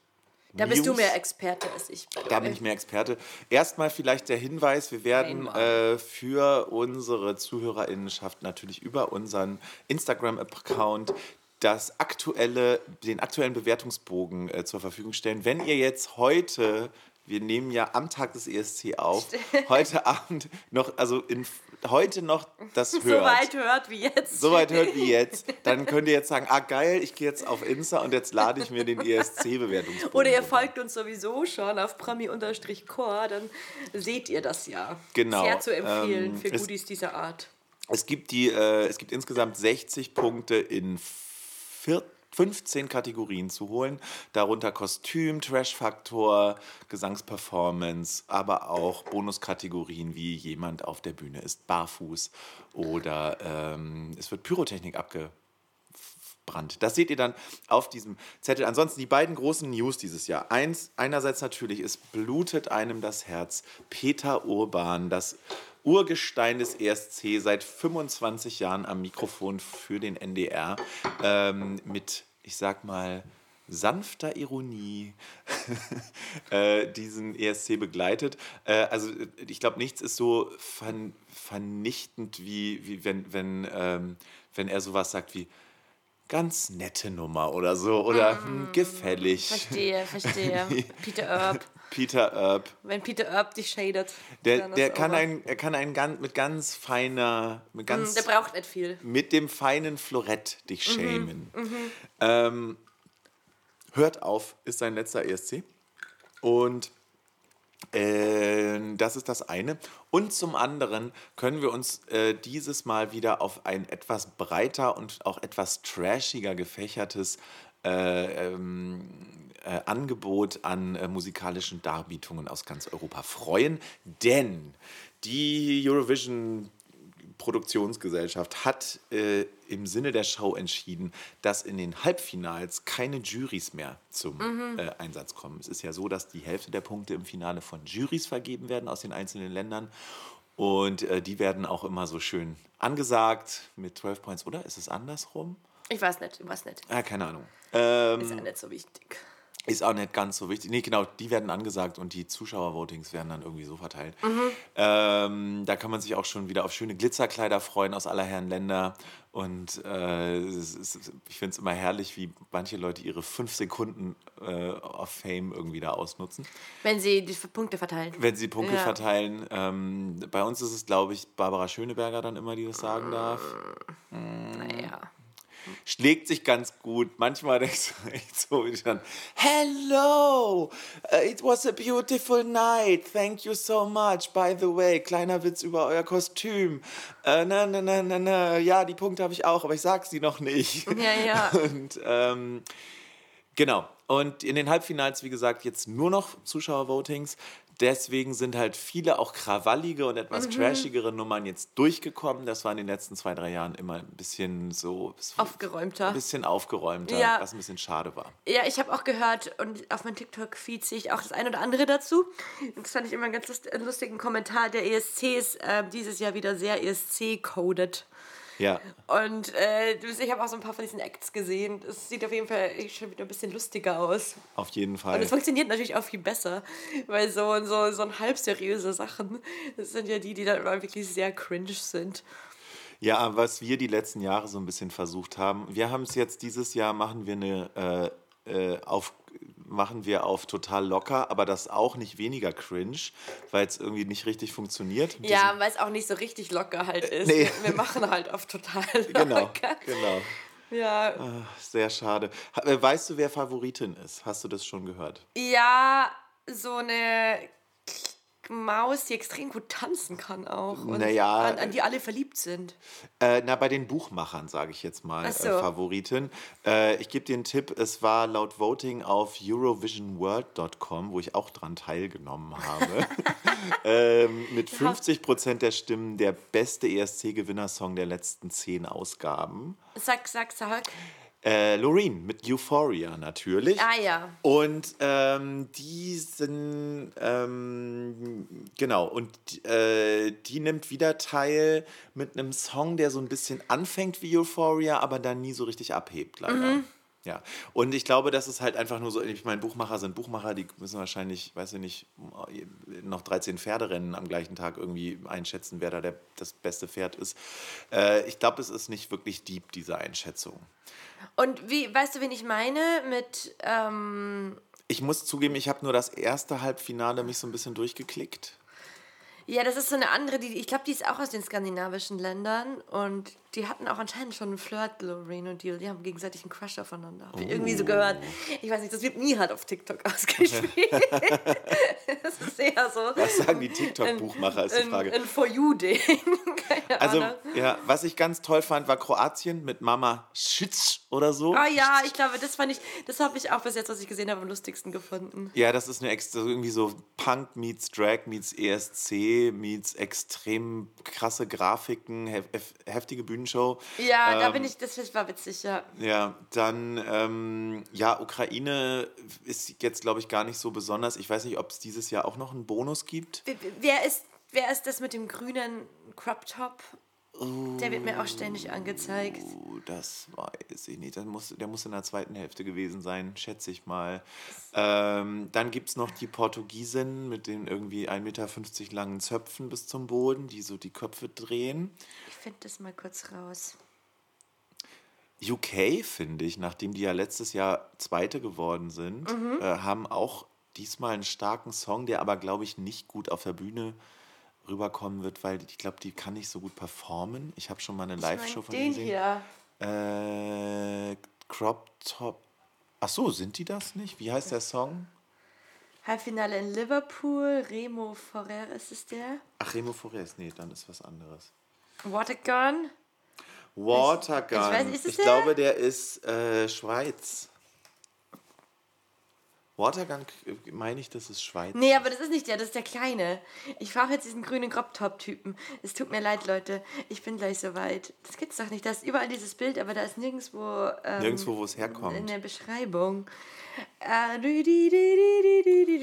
Da bist du mehr Experte als ich. Da bin ich mehr Experte. Erstmal vielleicht der Hinweis, wir werden äh, für unsere Zuhörerinnenschaft natürlich über unseren Instagram-Account das aktuelle, den aktuellen Bewertungsbogen äh, zur Verfügung stellen. Wenn ihr jetzt heute, wir nehmen ja am Tag des ESC auf, heute Abend noch, also in, heute noch das <laughs> hört. so weit hört wie jetzt. so weit hört wie jetzt, dann könnt ihr jetzt sagen, ah geil, ich gehe jetzt auf Insta und jetzt lade ich mir den ESC-Bewertungsbogen. Oder ihr folgt uns sowieso schon auf Promi-Core, dann seht ihr das ja. Genau, Sehr zu empfehlen ähm, für es- Goodies dieser Art. Es gibt, die, äh, es gibt insgesamt 60 Punkte in vier, 15 Kategorien zu holen. Darunter Kostüm, Trash-Faktor, Gesangsperformance, aber auch Bonuskategorien wie jemand auf der Bühne ist barfuß oder ähm, es wird Pyrotechnik abgebrannt. Das seht ihr dann auf diesem Zettel. Ansonsten die beiden großen News dieses Jahr. Eins, einerseits natürlich, es blutet einem das Herz. Peter Urban, das Urgestein des ESC, seit 25 Jahren am Mikrofon für den NDR, ähm, mit, ich sag mal, sanfter Ironie <laughs> äh, diesen ESC begleitet. Äh, also ich glaube, nichts ist so ver vernichtend, wie, wie wenn, wenn, ähm, wenn er sowas sagt wie ganz nette Nummer oder so oder hm, gefällig. Verstehe, verstehe. <laughs> Peter Erb. Peter Erb, Wenn Peter Erb dich shadet. der, der kann ein, er kann einen ganz, mit ganz feiner, mit Hm, ganz Der braucht nicht viel. mit dem feinen Florett dich Mhm, schämen. Ähm, hört auf, ist sein letzter ESC. Und äh, das ist das eine. Und zum anderen können wir uns äh, dieses Mal wieder auf ein etwas breiter und auch etwas trashiger gefächertes äh, ähm, äh, Angebot an äh, musikalischen Darbietungen aus ganz Europa freuen, denn die Eurovision Produktionsgesellschaft hat äh, im Sinne der Show entschieden, dass in den Halbfinals keine Juries mehr zum Mhm. äh, Einsatz kommen. Es ist ja so, dass die Hälfte der Punkte im Finale von Juries vergeben werden aus den einzelnen Ländern. Und äh, die werden auch immer so schön angesagt mit 12 Points, oder? Ist es andersrum? Ich weiß nicht, ich weiß nicht. Ah, keine Ahnung. Ähm, Ist ja nicht so wichtig. Ist auch nicht ganz so wichtig. Nee, genau, die werden angesagt und die Zuschauervotings werden dann irgendwie so verteilt. Ähm, da kann man sich auch schon wieder auf schöne Glitzerkleider freuen aus aller Herren Länder. Und äh, ist, ich finde es immer herrlich, wie manche Leute ihre fünf Sekunden äh, of Fame irgendwie da ausnutzen. Wenn sie die Punkte verteilen. Wenn sie Punkte Ja. verteilen. Ähm, bei uns ist es, glaube ich, Barbara Schöneberger dann immer, die das sagen darf. Naja. Schlägt sich ganz gut. Manchmal denkst du echt so wie dann, Hello, uh, it was a beautiful night. Thank you so much. By the way, kleiner Witz über euer Kostüm. Äh, na, na, na, na, na. Ja, die Punkte habe ich auch, aber ich sag sie noch nicht. Ja, ja. <laughs> Und ähm, genau. Und in den Halbfinals, wie gesagt, jetzt nur noch Zuschauervotings. Deswegen sind halt viele auch krawallige und etwas trashigere Nummern jetzt durchgekommen. Das war in den letzten zwei, drei Jahren immer ein bisschen so. Aufgeräumter. Ein bisschen aufgeräumter, Ja. was ein bisschen schade war. Ja, ich habe auch gehört und auf meinem TikTok-Feed sehe ich auch das ein oder andere dazu. Das fand ich immer einen ganz lustigen Kommentar. Der ESC ist äh, dieses Jahr wieder sehr ESC-coded. Ja. Und äh, ich habe auch so ein paar von diesen Acts gesehen. Es sieht auf jeden Fall schon wieder ein bisschen lustiger aus. Auf jeden Und Fall. es funktioniert natürlich auch viel besser, weil so, so, so ein halb seriöse Sachen, das sind ja die, die dann immer wirklich sehr cringe sind. Ja, was wir die letzten Jahre so ein bisschen versucht haben, wir haben es jetzt dieses Jahr, machen wir eine äh, äh, auf machen wir auf total locker, aber das auch nicht weniger cringe, weil es irgendwie nicht richtig funktioniert. Ja, weil es auch nicht so richtig locker halt ist. nee. Wir, machen halt auf total <laughs> genau, locker. genau. Ja, Ach, Sehr schade. Ha- äh, Weißt du, wer Favoritin ist? Hast du das schon gehört? ja, so eine Maus, die extrem gut tanzen kann auch. Und Naja, an, an die alle verliebt sind. Äh, na, bei den Buchmachern sage ich jetzt mal Ach so. äh, Favoritin. Äh, ich gebe dir einen Tipp, es war laut Voting auf eurovisionworld.com, wo ich auch dran teilgenommen habe, <laughs> ähm, mit 50 Prozent der Stimmen der beste ESC-Gewinnersong der letzten zehn Ausgaben. Sag, sag, sag. Äh, Loreen mit Euphoria natürlich. Ah ja. Und ähm, die sind, ähm, genau, und äh, die nimmt wieder teil mit einem Song, der so ein bisschen anfängt wie Euphoria, aber dann nie so richtig abhebt, leider. Ja, und ich glaube, das ist halt einfach nur so, ich meine, Buchmacher sind Buchmacher, die müssen wahrscheinlich, weiß ich nicht, noch 13 Pferderennen am gleichen Tag irgendwie einschätzen, wer da der, das beste Pferd ist. Äh, ich glaube, es ist nicht wirklich deep, diese Einschätzung. Und wie, weißt du, wen ich meine? Mit, ähm, Ich muss zugeben, ich habe nur das erste Halbfinale mich so ein bisschen durchgeklickt. Ja, das ist so eine andere, die, ich glaube, die ist auch aus den skandinavischen Ländern und die hatten auch anscheinend schon einen Flirt, Lorraine und Deal. Die haben gegenseitig einen Crush aufeinander. Hab ich irgendwie so gehört. Ich weiß nicht, das wird nie halt auf TikTok <laughs> ausgespielt. <laughs> das ist eher so. Was sagen die TikTok-Buchmacher, ist die Frage. ein For You-Ding. <laughs> Also, Ahnung. ja, was ich ganz toll fand, war Kroatien mit Mama Schitz oder so. Ah ja, ich glaube, das fand ich, das habe ich auch bis jetzt, was ich gesehen habe, am lustigsten gefunden. Ja, das ist eine extra, irgendwie so Punk meets Drag meets ESC meets extrem krasse Grafiken, hef hef heftige Bühnenshow. Ja, da Ähm, bin ich, das war witzig, ja. Ja, dann, ähm, ja, Ukraine ist jetzt, glaube ich, gar nicht so besonders. Ich weiß nicht, ob es dieses Jahr auch noch einen Bonus gibt. Wer- Wer ist, wer ist das mit dem grünen Crop Top? Der wird mir auch ständig angezeigt. Oh, das weiß ich nicht. Das muss, der muss in der zweiten Hälfte gewesen sein, schätze ich mal. Ähm, dann gibt es noch die Portugiesin mit den irgendwie 1,50 Meter langen Zöpfen bis zum Boden, die so die Köpfe drehen. Ich finde das mal kurz raus. UK, finde ich, nachdem die ja letztes Jahr Zweite geworden sind, äh, haben auch diesmal einen starken Song, der aber, glaube ich, nicht gut auf der Bühne rüberkommen wird, weil ich glaube, die kann nicht so gut performen. Ich habe schon mal eine Live-Show von den denen gesehen. hier. Äh, Crop Top. Ach so, sind die das nicht? Wie heißt der Song? Halbfinale in Liverpool. Remo Ferrer ist es der. Ach, Remo Forest. Nee, dann ist was anderes. Watergun. Watergun. ich weiß, ist es ich der? glaube, der ist äh, Schweiz. Watergun äh, meine ich, das ist Schweiz. Nee, aber das ist nicht der, das ist der kleine. Ich brauche jetzt diesen grünen Crop-Top-Typen. Es tut mir leid, Leute. Ich bin gleich soweit. Das gibt's doch nicht. Da ist überall dieses Bild, aber da ist nirgendwo. Ähm, Nirgendwo, wo es herkommt. In der Beschreibung. Äh,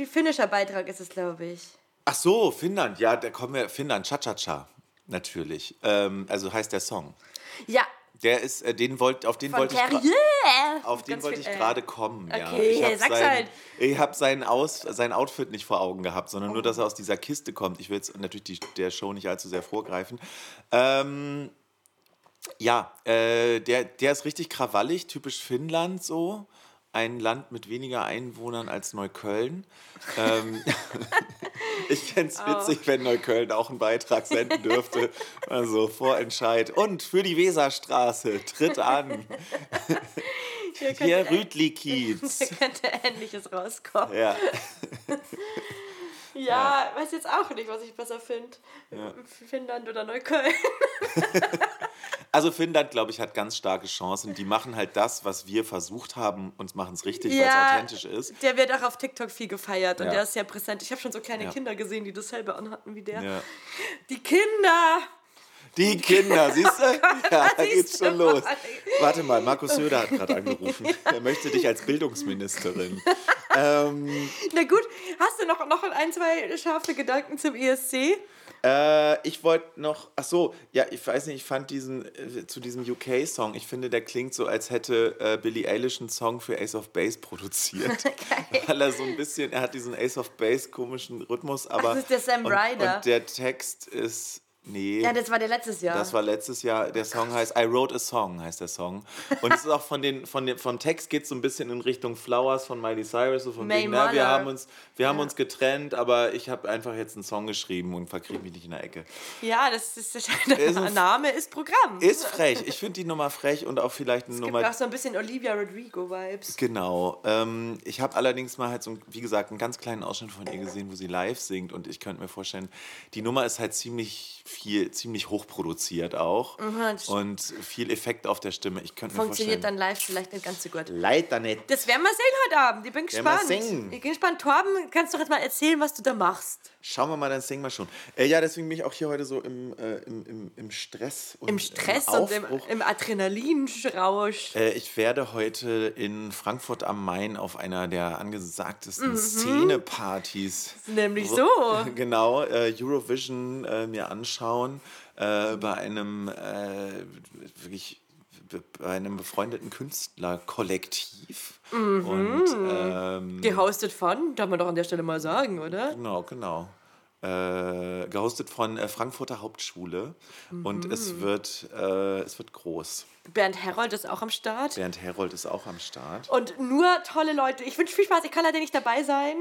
finnischer Beitrag ist es, glaube ich. Ach so, Finnland. Ja, da kommen wir. Finnland, Cha-Cha-Cha. Natürlich. Ähm, also heißt der Song. Ja, Der ist, äh, den wollt, auf den von wollte ich Terrier. auf den Ganz wollte viel, ich äh, gerade kommen. Ja. okay, ich habe sag's sein, halt. ich hab sein, Aus, sein Outfit nicht vor Augen gehabt, sondern nur, dass er aus dieser Kiste kommt. Ich will jetzt natürlich die, der Show nicht allzu sehr vorgreifen. Ähm, ja, äh, der, der ist richtig krawallig, typisch Finnland so. Ein Land mit weniger Einwohnern als Neukölln. <laughs> ähm, <laughs> ich fände es Oh. witzig, wenn Neukölln auch einen Beitrag senden dürfte. Also Vorentscheid. Und für die Weserstraße, tritt an. <laughs> Hier Hier Rüdli-Kiez. hier könnte Ähnliches rauskommen. Ja. Ja, weiß jetzt auch nicht, was ich besser finde. Finnland oder Neukölln. <laughs> Also Finnland, glaube ich, hat ganz starke Chancen. Die machen halt das, was wir versucht haben und machen es richtig, weil es authentisch ist. Der wird auch auf TikTok viel gefeiert und Ja. der ist sehr präsent. Ich habe schon so kleine Ja. Kinder gesehen, die dasselbe anhatten wie der. Ja. Die Kinder! Die Kinder, <laughs> siehst du? Ja, da geht's schon los. Warte mal, Markus Söder hat gerade <laughs> angerufen. Er möchte dich als Bildungsministerin. <laughs> ähm, Na gut, hast du noch, noch ein, zwei scharfe Gedanken zum ESC? äh, ich wollte noch, ach so, ja, ich weiß nicht, ich fand diesen, äh, zu diesem UK-Song, ich finde, der klingt so, als hätte äh, Billie Eilish einen Song für Ace of Base produziert. Weil er so ein bisschen, er hat diesen Ace of Base komischen Rhythmus, aber. das ist der Sam und, Ryder. Und der Text ist, nee. Ja, das war der letztes Jahr. Das war letztes Jahr. Der Song heißt I Wrote a Song, heißt der Song. Und es ist auch von den, von den, vom Text geht so ein bisschen in Richtung Flowers von Miley Cyrus. So von May wegen, na, wir haben uns, wir haben uns getrennt, aber ich habe einfach jetzt einen Song geschrieben und verkrieg mich nicht in der Ecke. ja, das ist, der Ist ein- Name ist Programm. Ist frech. Ich finde die Nummer frech und auch vielleicht eine es gibt Nummer. auch so ein bisschen Olivia Rodrigo-Vibes. Genau. Ähm, ich habe allerdings mal halt so, wie gesagt, einen ganz kleinen Ausschnitt von ihr gesehen, wo sie live singt und ich könnte mir vorstellen, die Nummer ist halt ziemlich viel, ziemlich hochproduziert auch das stimmt. und viel Effekt auf der Stimme. Ich könnte Funktioniert dann live vielleicht nicht ganz so gut. leider nicht. Das werden wir sehen heute Abend. Ich bin gespannt. Ich bin gespannt. Torben, kannst du doch jetzt mal erzählen, was du da machst? Schauen wir mal, dann singen wir schon. Äh, ja, deswegen bin ich auch hier heute so im, äh, im, im, im Stress und Im Stress im und im, im Adrenalinrausch. Äh, ich werde heute in Frankfurt am Main auf einer der Mhm. angesagtesten Szenepartys. Nämlich so. <laughs> Genau, äh, Eurovision äh, mir anschauen. Äh, bei einem wirklich bei einem befreundeten Künstlerkollektiv. Mhm. Und ähm, Gehostet von, darf man doch an der Stelle mal sagen, oder? Genau, genau. Äh, gehostet von äh, Frankfurter Hauptschule. Und Mhm. es wird, äh, es wird groß. Bernd Herold ist auch am Start. Bernd Herold ist auch am Start. Und nur tolle Leute. Ich wünsche viel Spaß. Ich kann leider nicht dabei sein.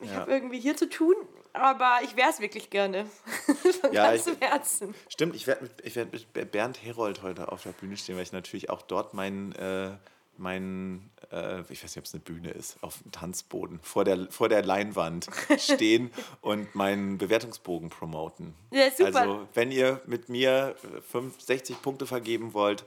Ich Ja. habe irgendwie hier zu tun. Aber ich wäre es wirklich gerne. <laughs> Von Ja, ganzem ich- Herzen. Stimmt, ich werde mit, ich werd mit Bernd Herold heute auf der Bühne stehen, weil ich natürlich auch dort meinen, äh, mein, äh, ich weiß nicht, ob es eine Bühne ist, auf dem Tanzboden, vor der, vor der Leinwand <laughs> stehen und meinen Bewertungsbogen promoten. Ja, super. Also, wenn ihr mit mir äh, fünf- 60 Punkte vergeben wollt,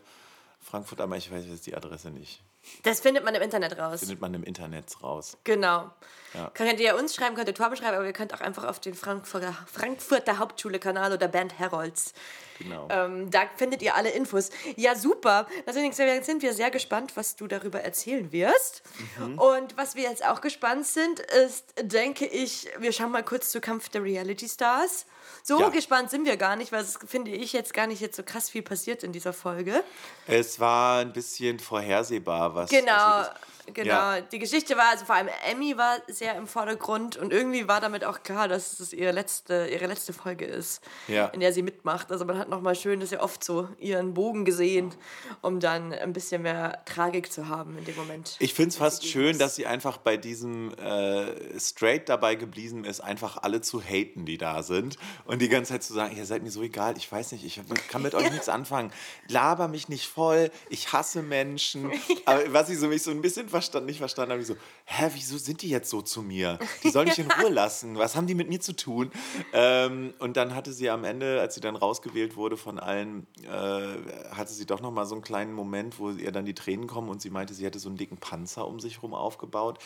Frankfurt am Main, ich weiß jetzt die Adresse nicht, Das findet man im Internet raus. findet man im Internet raus. Genau. Ja. Könnt ihr uns schreiben, könnt ihr Torben schreiben, aber ihr könnt auch einfach auf den Frankfurter, Frankfurter Hauptschule-Kanal oder Bernd Herolds. Genau. Ähm, da findet ihr alle Infos. Ja, super. Deswegen sind wir sehr gespannt, was du darüber erzählen wirst. Mhm. Und was wir jetzt auch gespannt sind, ist, denke ich, wir schauen mal kurz zu Kampf der Reality Stars. So Ja. gespannt sind wir gar nicht, weil es, finde ich, jetzt gar nicht jetzt so krass viel passiert in dieser Folge. Es war ein bisschen vorhersehbar, was. Genau, was genau. Ja. Die Geschichte war, also vor allem Emmy war sehr im Vordergrund und irgendwie war damit auch klar, dass es ihre letzte, ihre letzte Folge ist, Ja. in der sie mitmacht. Also man hat nochmal schön, das ist ja oft so, ihren Bogen gesehen, um dann ein bisschen mehr Tragik zu haben in dem Moment. Ich finde es fast schön, dass sie einfach bei diesem äh, straight dabei geblieben ist, einfach alle zu haten, die da sind. Und die ganze Zeit zu sagen, ihr seid mir so egal, ich weiß nicht, ich kann mit euch nichts anfangen. Laber mich nicht voll, ich hasse Menschen. <laughs> Aber was ich so mich so ein bisschen verstand, nicht verstanden habe, ich so, hä, wieso sind die jetzt so zu mir? Die sollen mich in Ruhe lassen. Was haben die mit mir zu tun? Ähm, und dann hatte sie am Ende, als sie dann rausgewählt wurde von allen, äh, hatte sie doch noch mal so einen kleinen Moment, wo ihr dann die Tränen kommen und sie meinte, sie hätte so einen dicken Panzer um sich herum aufgebaut.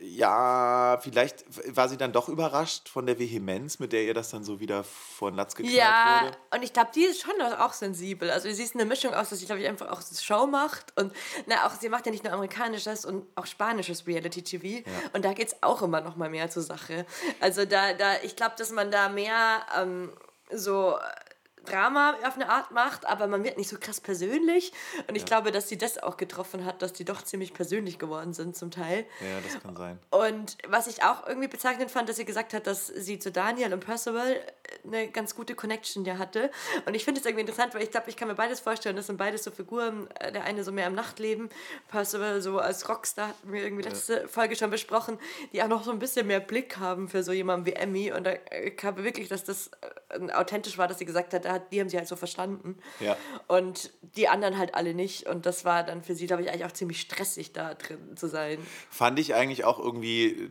Ja, vielleicht war sie dann doch überrascht von der Vehemenz, mit der ihr das dann so wieder vor den Latz geknallt Ja, wurde. und ich glaube, die ist schon auch sensibel. Also sie ist eine Mischung aus, dass sie, glaube ich, einfach auch Show macht. Und na, auch sie macht ja nicht nur amerikanisches und auch spanisches Reality-TV. Und da geht es auch immer noch mal mehr zur Sache. Also da, da ich glaube, dass man da mehr ähm, so Drama auf eine Art macht, aber man wird nicht so krass persönlich. Und ich glaube, dass sie das auch getroffen hat, dass die doch ziemlich persönlich geworden sind zum Teil. Ja, das kann sein. Und was ich auch irgendwie bezeichnend fand, dass sie gesagt hat, dass sie zu Daniel und Percival eine ganz gute Connection ja hatte. Und ich finde es irgendwie interessant, weil ich glaube, ich kann mir beides vorstellen. Das sind beides so Figuren. äh, Der eine so mehr im Nachtleben, Percival so als Rockstar, hatten wir irgendwie letzte Folge schon besprochen, die auch noch so ein bisschen mehr Blick haben für so jemanden wie Emmy. Und da äh, kam mir wirklich, dass das äh, authentisch war, dass sie gesagt hat, die haben sie halt so verstanden. Ja. Und die anderen halt alle nicht. Und das war dann für sie, glaube ich, eigentlich auch ziemlich stressig, da drin zu sein. Fand ich eigentlich auch irgendwie.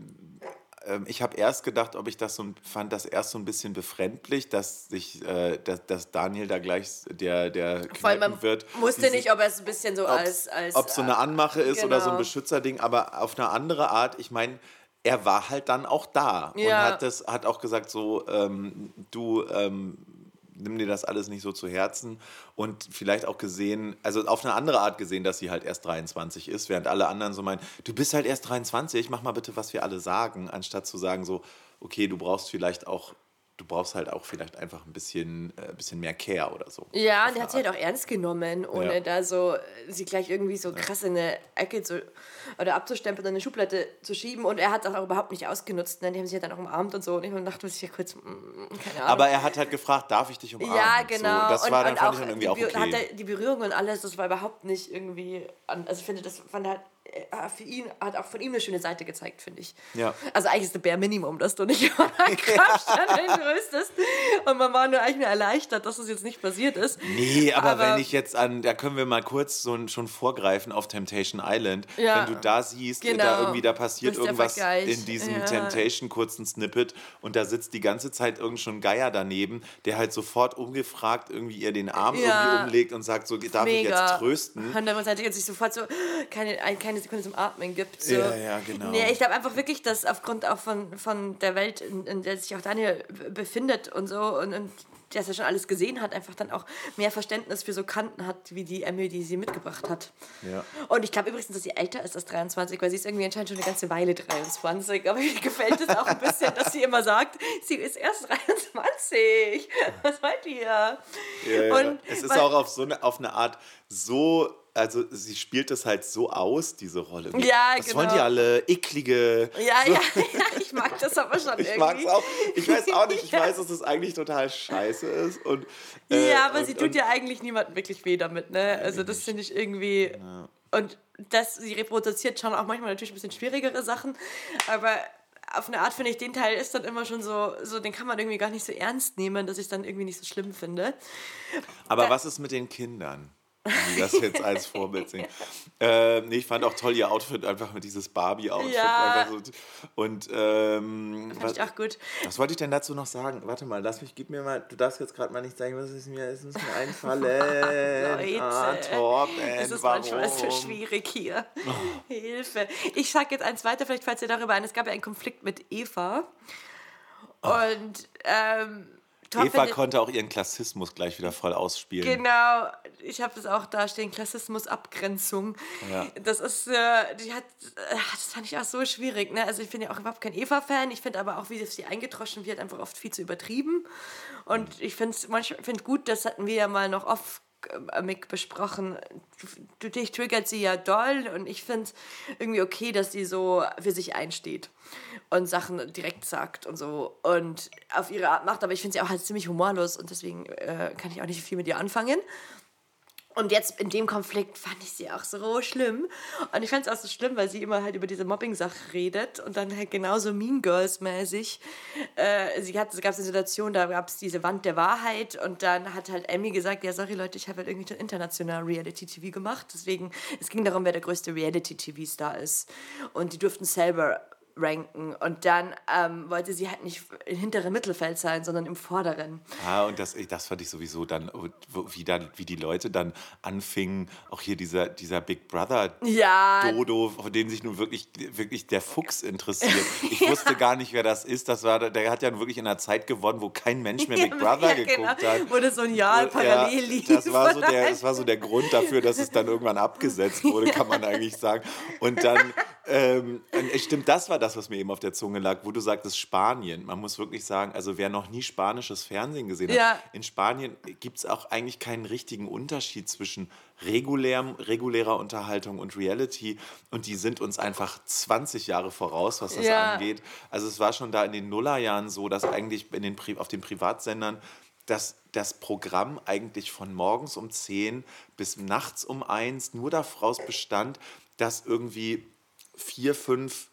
ähm, Ich habe erst gedacht, ob ich das so fand das erst so ein bisschen befremdlich, dass sich, äh, dass, dass Daniel da gleich der der Vor allem, man wird. wusste nicht, ob er es ein bisschen so als. als ob es so eine Anmache ist oder so ein genau. Beschützerding, aber auf eine andere Art. Ich meine, er war halt dann auch da und Ja. hat das hat auch gesagt so, ähm, du ähm, nimm dir das alles nicht so zu Herzen und vielleicht auch gesehen, also auf eine andere Art gesehen, dass sie halt erst 23 ist, während alle anderen so meinen, du bist halt erst 23, mach mal bitte, was wir alle sagen, anstatt zu sagen so, okay, du brauchst vielleicht auch, du brauchst halt auch vielleicht einfach ein bisschen, äh, bisschen mehr Care oder so. Ja, und er eine hat sie halt auch ernst genommen, ohne Ja. da so äh, sie gleich irgendwie so krass in eine Ecke zu oder abzustempeln, in eine Schublade zu schieben. Und er hat das auch überhaupt nicht ausgenutzt. Ne? Die haben sich ja dann auch umarmt und so. Und ich dachte, ich ja kurz, mm, keine Ahnung. Aber er hat halt gefragt, darf ich dich umarmen? ja, genau. So, das und, war dann und fand auch ich dann irgendwie auch Be- hat okay. er, die Berührung und alles, das war überhaupt nicht irgendwie. Also ich finde, das fand halt äh, für ihn, hat auch von ihm eine schöne Seite gezeigt, finde ich. Ja. Also eigentlich ist der Bare Minimum, dass du nicht über einen Grabstein rüstest. Und man war nur eigentlich nur erleichtert, dass das jetzt nicht passiert ist. Nee, aber, Aber- wenn ich jetzt an, da können wir mal kurz so ein- schon vorgreifen auf Temptation Island. Ja. Wenn du da siehst, Genau. da irgendwie, da passiert irgendwas in diesem Ja. Temptation kurzen Snippet und da sitzt die ganze Zeit irgend schon Geier daneben, der halt sofort ungefragt irgendwie ihr den Arm irgendwie umlegt und sagt so, darf ich jetzt trösten? Und sich sofort so keine, ein- keine Sekunde zum Atmen gibt. So. Ja, ja, genau. Nee, ich glaube einfach wirklich, dass aufgrund auch von, von der Welt, in, in der sich auch Daniel befindet und so und, und dass er schon alles gesehen hat, einfach dann auch mehr Verständnis für so Kanten hat, wie die Emily, die sie mitgebracht hat. Ja. Und ich glaube übrigens, dass sie älter ist als 23, weil sie ist irgendwie anscheinend schon eine ganze Weile 23. Aber mir gefällt es auch ein bisschen, dass sie immer sagt, sie ist erst 23. <laughs> Was meint ihr? Ja, ja. Und es ist auch auf so eine, auf eine Art so, also sie spielt es halt so aus, diese Rolle. Ja, Was genau. wollen die alle? Eklige. Ja, ja, <laughs> ja, ich mag das aber schon Ich irgendwie. mag's auch. Ich weiß auch nicht. Ich <laughs> Ja. weiß, dass das eigentlich total scheiße ist. Und, äh, Ja, aber und, sie tut ja eigentlich niemandem wirklich weh damit, ne? Also das finde ich irgendwie. Und das, sie reproduziert schon auch manchmal natürlich ein bisschen schwierigere Sachen, aber auf eine Art finde ich, den Teil ist dann immer schon so, so, den kann man irgendwie gar nicht so ernst nehmen, dass ich es dann irgendwie nicht so schlimm finde. Aber was ist mit den Kindern? Die das jetzt als Vorbild sehen. <laughs> Äh, nee, ich fand auch toll ihr Outfit, einfach mit dieses Barbie-Outfit. Ja. So. Und ähm, Fand was, ich auch gut. was wollte ich denn dazu noch sagen? Warte mal, lass mich, gib mir mal, du darfst jetzt gerade mal nicht sagen, was ist mir, ist mir <laughs> einfallen. Leute, ah, Torben, Es ist warum? manchmal so schwierig hier. <laughs> Hilfe. Ich sag jetzt eins weiter, vielleicht falls ihr darüber ein. Es gab ja einen Konflikt mit Eva. Und ähm, Tom Eva konnte auch ihren Klassismus gleich wieder voll ausspielen. Genau, ich habe das auch da stehen, Klassismus, Abgrenzung. Ja. Das ist, äh, die hat, äh, das fand ich auch so schwierig. Ne? Also ich bin ja auch überhaupt kein Eva-Fan. Ich finde aber auch, wie sie eingetroschen wird, einfach oft viel zu übertrieben. Und ich finde es manchmal find gut, das hatten wir ja mal noch oft Mick besprochen. Dich triggert sie ja doll und ich finde es irgendwie okay, dass sie so für sich einsteht und Sachen direkt sagt und so und auf ihre Art macht. Aber ich finde sie auch halt ziemlich humorlos und deswegen äh, kann ich auch nicht viel mit ihr anfangen. Und jetzt in dem Konflikt fand ich sie auch so schlimm. Und ich fand es auch so schlimm, weil sie immer halt über diese Mobbing-Sache redet und dann halt genauso Mean Girls-mäßig. Äh, es gab eine Situation, da gab es diese Wand der Wahrheit und dann hat halt Emmy gesagt, ja sorry Leute, ich habe halt irgendwie schon international Reality-TV gemacht. Deswegen, es ging darum, wer der größte Reality-TV-Star ist. Und die durften selber ranken. Und dann ähm, wollte sie halt nicht im hinteren Mittelfeld sein, sondern im vorderen. Ah, und das, das fand ich sowieso dann, wie, dann, wie die Leute dann anfingen, auch hier dieser, dieser Big Brother Ja. Dodo, von dem sich nun wirklich, wirklich der Fuchs interessiert. Ich <laughs> wusste gar nicht, wer das ist. Das war, der hat ja wirklich in einer Zeit gewonnen, wo kein Mensch mehr Big <laughs> Brother Ja, geguckt genau. hat. Wo das so ein Jahr parallel lief. Das war, so der, das war so der Grund dafür, dass es dann irgendwann abgesetzt wurde, kann man <laughs> eigentlich sagen. Und dann, ähm, und stimmt, das war das, was mir eben auf der Zunge lag, wo du sagtest Spanien. Man muss wirklich sagen, also wer noch nie spanisches Fernsehen gesehen hat, Ja. in Spanien gibt es auch eigentlich keinen richtigen Unterschied zwischen regulärem, regulärer Unterhaltung und Reality. Und die sind uns einfach 20 Jahre voraus, was das Ja. angeht. Also es war schon da in den Nullerjahren so, dass eigentlich in den, Pri- auf den Privatsendern dass das Programm eigentlich von morgens um 10 bis nachts um 1 nur daraus bestand, dass irgendwie vier, fünf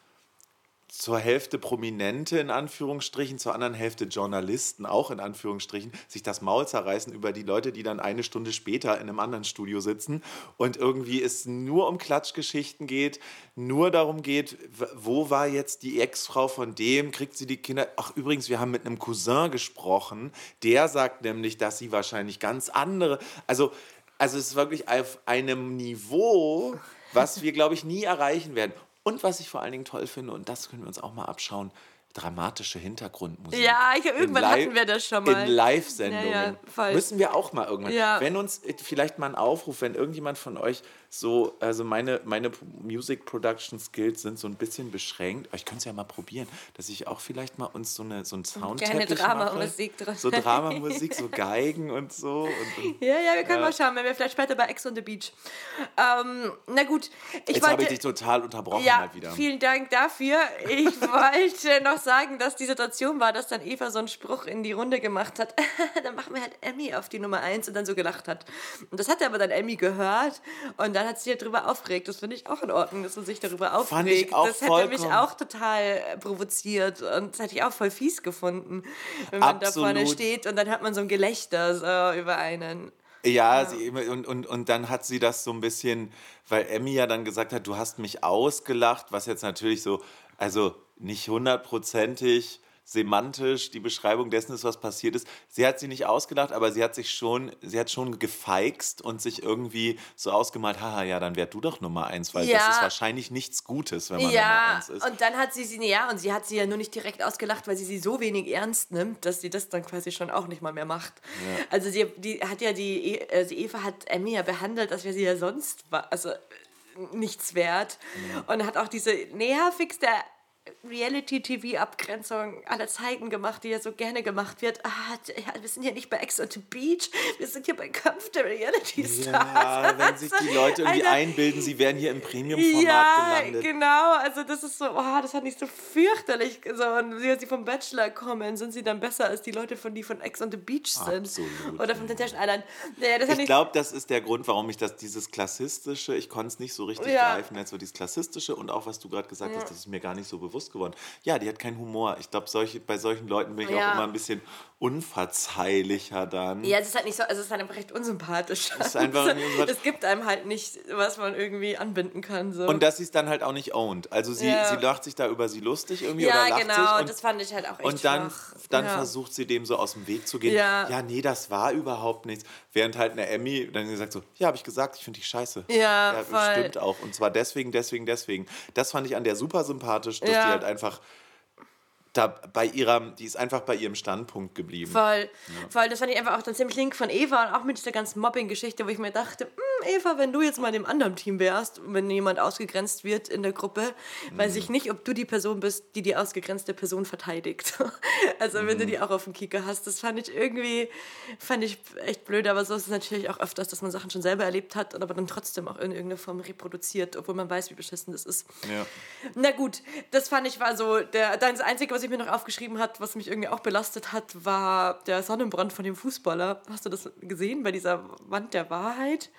zur Hälfte Prominente in Anführungsstrichen, zur anderen Hälfte Journalisten auch in Anführungsstrichen, sich das Maul zerreißen über die Leute, die dann eine Stunde später in einem anderen Studio sitzen und irgendwie es nur um Klatschgeschichten geht, nur darum geht, wo war jetzt die Ex-Frau von dem, kriegt sie die Kinder. Ach übrigens, wir haben mit einem Cousin gesprochen, der sagt nämlich, dass sie wahrscheinlich ganz andere, also, also es ist wirklich auf einem Niveau, was wir, glaube ich, nie erreichen werden. Und was ich vor allen Dingen toll finde, und das können wir uns auch mal abschauen, dramatische Hintergrundmusik. Ja, ich- irgendwann In hatten wir das schon mal. In Live-Sendungen. Ja, ja. Müssen wir auch mal irgendwann. Ja. Wenn uns äh, vielleicht mal ein Aufruf, wenn irgendjemand von euch so, also meine, meine Music Production Skills sind so ein bisschen beschränkt, aber ich könnte es ja mal probieren, dass ich auch vielleicht mal uns so, eine, so ein Soundteppich Kleine Dramamusik drin. So Dramamusik, so <laughs> Geigen und so. Und, und Ja, ja, wir können Ja. mal schauen, wenn wir vielleicht später bei Ex on the Beach. Ähm, na gut, ich jetzt habe ich dich total unterbrochen ja, mal wieder. vielen Dank dafür. Ich <laughs> wollte noch sagen, dass die Situation war, dass dann Eva so einen Spruch in die Runde gemacht hat. <laughs> dann machen wir halt Emmy auf die Nummer 1 und dann so gelacht hat. Und das hat aber dann Emmy gehört und dann hat sie sich darüber aufgeregt. Das finde ich auch in Ordnung, dass man sich darüber aufregt. Fand ich auch das hätte mich auch total äh, provoziert und das hätte ich auch voll fies gefunden, wenn man da vorne Absolut. steht und dann hört man so ein Gelächter so über einen. Ja, Sie, und, und, und dann hat sie das so ein bisschen, weil Emmy ja dann gesagt hat, du hast mich ausgelacht, was jetzt natürlich so, also nicht hundertprozentig semantisch die Beschreibung dessen ist, was passiert ist. Sie hat sie nicht ausgelacht, aber sie hat sich schon, sie hat schon gefeixt und sich irgendwie so ausgemalt, haha, ja, dann wär du doch Nummer eins, weil das Ja. ist wahrscheinlich nichts Gutes, wenn man Nummer Ja, eins ist. und dann hat sie sie, ja, und sie hat sie ja nur nicht direkt ausgelacht, weil sie sie so wenig ernst nimmt, dass sie das dann quasi schon auch nicht mal mehr macht. Also sie die hat ja die, E- also Eva hat Emmy ja behandelt, als wäre sie ja sonst also nichts wert. Und hat auch diese nervigste Reality-TV-Abgrenzung aller Zeiten gemacht, die ja so gerne gemacht wird. Ah, ja, wir sind ja nicht bei Ex on the Beach, wir sind hier bei Kampf der Reality-Stars. ja, wenn sich die Leute irgendwie Alter, einbilden, sie wären hier im Premium-Format ja, gelandet. genau. Also das ist so, oh, das hat nicht so fürchterlich so. Und sie, vom Bachelor kommen, sind sie dann besser als die Leute, von, die von Ex on the Beach sind. Absolut, Oder von Temptation Island. Hat Ich glaube, das ist der Grund, warum ich das, dieses klassistische, ich konnte es nicht so richtig Ja. greifen, jetzt so dieses klassistische und auch, was du gerade gesagt hast, das ist mir gar nicht so bewusst geworden. Ja, die hat keinen Humor. Ich glaube, solche, bei solchen Leuten bin ich Ja. auch immer ein bisschen unverzeihlicher dann. ja, es ist halt nicht so, also es ist halt einfach recht unsympathisch. <laughs> unsympathisch. es gibt einem halt nicht, was man irgendwie anbinden kann. So. Und dass sie es dann halt auch nicht owned. Also sie, Ja. sie lacht sich da über sie lustig irgendwie ja, oder lacht genau, sich. Und, das fand ich halt auch echt und dann, schwach. dann ja. versucht sie dem so aus dem Weg zu gehen. Ja. ja, nee, das war überhaupt nichts. Während halt eine Emmy dann gesagt so, ja, habe ich gesagt, ich finde dich scheiße. Ja, ja voll. stimmt auch. Und zwar deswegen, deswegen, deswegen. Das fand ich an der super sympathisch, dass Ja. die halt einfach da bei ihrer, die ist einfach bei ihrem Standpunkt geblieben. Voll, voll. Das fand ich einfach auch dann ziemlich link von Eva und auch mit dieser ganzen Mobbing-Geschichte, wo ich mir dachte, "Hm, Eva, wenn du jetzt mal in dem anderen Team wärst, wenn jemand ausgegrenzt wird in der Gruppe, weiß ich nicht, ob du die Person bist, die die ausgegrenzte Person verteidigt. <laughs> Also wenn du die auch auf dem Kicker hast, das fand ich irgendwie, fand ich echt blöd, aber so ist es natürlich auch öfters, dass man Sachen schon selber erlebt hat, aber dann trotzdem auch in irgendeiner Form reproduziert, obwohl man weiß, wie beschissen das ist. Ja. Na gut, das fand ich war so, der, das Einzige, was ich mir noch aufgeschrieben hat, was mich irgendwie auch belastet hat, war der Sonnenbrand von dem Fußballer. Hast du das gesehen bei dieser Wand der Wahrheit?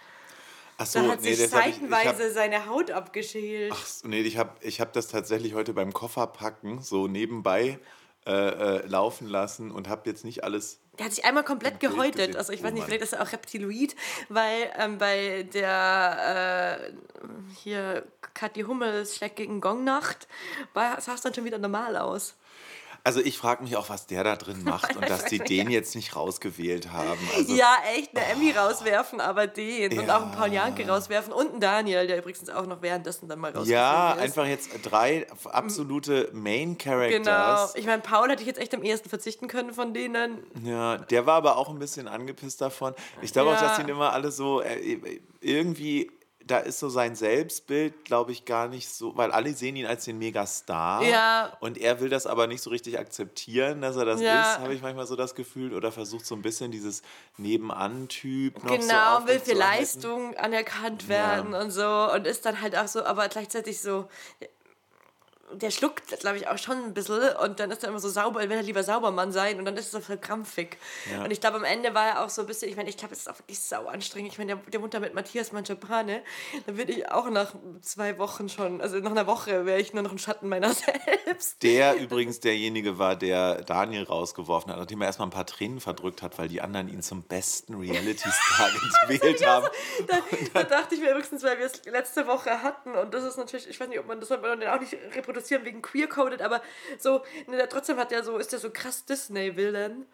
Ach so, Da hat sich das hab seine Haut abgeschält. Ach, so, nee, ich habe ich hab das tatsächlich heute beim Kofferpacken so nebenbei äh, äh, laufen lassen und habe jetzt nicht alles Der hat sich einmal komplett gehäutet. gesehen. Also ich Oh weiß nicht, Mann. vielleicht ist er auch Reptiloid, weil ähm, bei der äh, hier Kathi Hummels Schleck gegen Gongnacht sah es dann schon wieder normal aus. Also ich frage mich auch, was der da drin <laughs> macht und dass die den jetzt nicht rausgewählt haben. Also, ja, echt, eine Emmy rauswerfen, aber den. Und Ja. auch einen Paul Janke rauswerfen und einen Daniel, der übrigens auch noch währenddessen dann mal rausgeflogen ja, ist. einfach jetzt drei absolute Main Genau. Characters. Ich meine, Paul hätte ich jetzt echt am ehesten verzichten können von denen. Ja, der war aber auch ein bisschen angepisst davon. Ich glaube auch, Ja. dass ihn immer alle so äh, irgendwie, da ist so sein Selbstbild, glaube ich, gar nicht so, weil alle sehen ihn als den Megastar. Ja. Und er will das aber nicht so richtig akzeptieren, dass er das Ja. ist, habe ich manchmal so das Gefühl. Oder versucht so ein bisschen dieses Nebenan-Typ noch so Genau, will für. Leistung anerkannt werden und so und ist dann halt auch so, aber gleichzeitig so. Der schluckt, glaube ich, auch schon ein bisschen und dann ist er immer so sauber, will er lieber Saubermann sein und dann ist er so krampfig. Ja. Und ich glaube, am Ende war er auch so ein bisschen, ich meine, ich glaube, es ist auch wirklich sau anstrengend. Ich meine, der, der da mit Matthias Mangiapane, da würde ich auch nach zwei Wochen schon, also nach einer Woche wäre ich nur noch ein Schatten meiner <laughs> selbst. Der übrigens derjenige war, der Daniel rausgeworfen hat, nachdem er erstmal ein paar Tränen verdrückt hat, weil die anderen ihn zum besten Reality-Star <laughs> gewählt haben. Da, da dachte ich mir übrigens, weil wir es letzte Woche hatten und das ist natürlich, ich weiß nicht, ob man das hat man dann auch nicht reproduzieren wegen queer-coded, aber so, ne, trotzdem hat der so, ist der so krass Disney-Villain.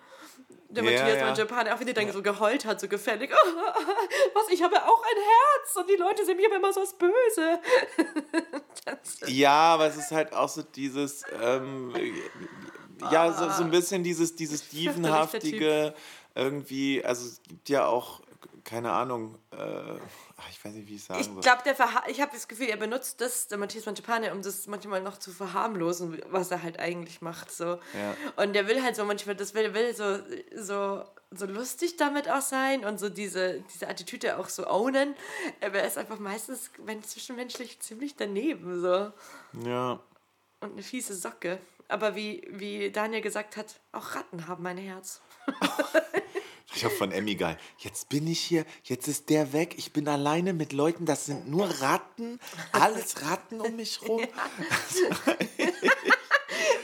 Der Ja, Matthias ja. von Japan, auch wenn der dann so geheult hat, so gefällig. <laughs> was, ich habe ja auch ein Herz und die Leute sehen mich aber immer so als böse. <laughs> Ja, aber es ist halt auch so dieses, ähm, ja, so, so ein bisschen dieses, dieses <laughs> Dievenhaftige irgendwie, also es gibt ja auch, keine Ahnung, äh, ach, ich weiß nicht, wie ich sagen Ich soll. glaube, der verha- ich habe das Gefühl, er benutzt das, der Matthias Manchapane, um das manchmal noch zu verharmlosen, was er halt eigentlich macht. So. Ja. Und der will halt so manchmal, das will, will so, so, so lustig damit auch sein und so diese, diese Attitüde auch so ownen. Aber er ist einfach meistens, wenn zwischenmenschlich, ziemlich daneben. So. Ja, Und eine fiese Socke. Aber wie, wie Daniel gesagt hat, auch Ratten haben ein Herz. <laughs> ich habe von Emmy geil. Jetzt bin ich hier, jetzt ist der weg, ich bin alleine mit Leuten, das sind nur Ratten, alles Ratten um mich rum. <laughs>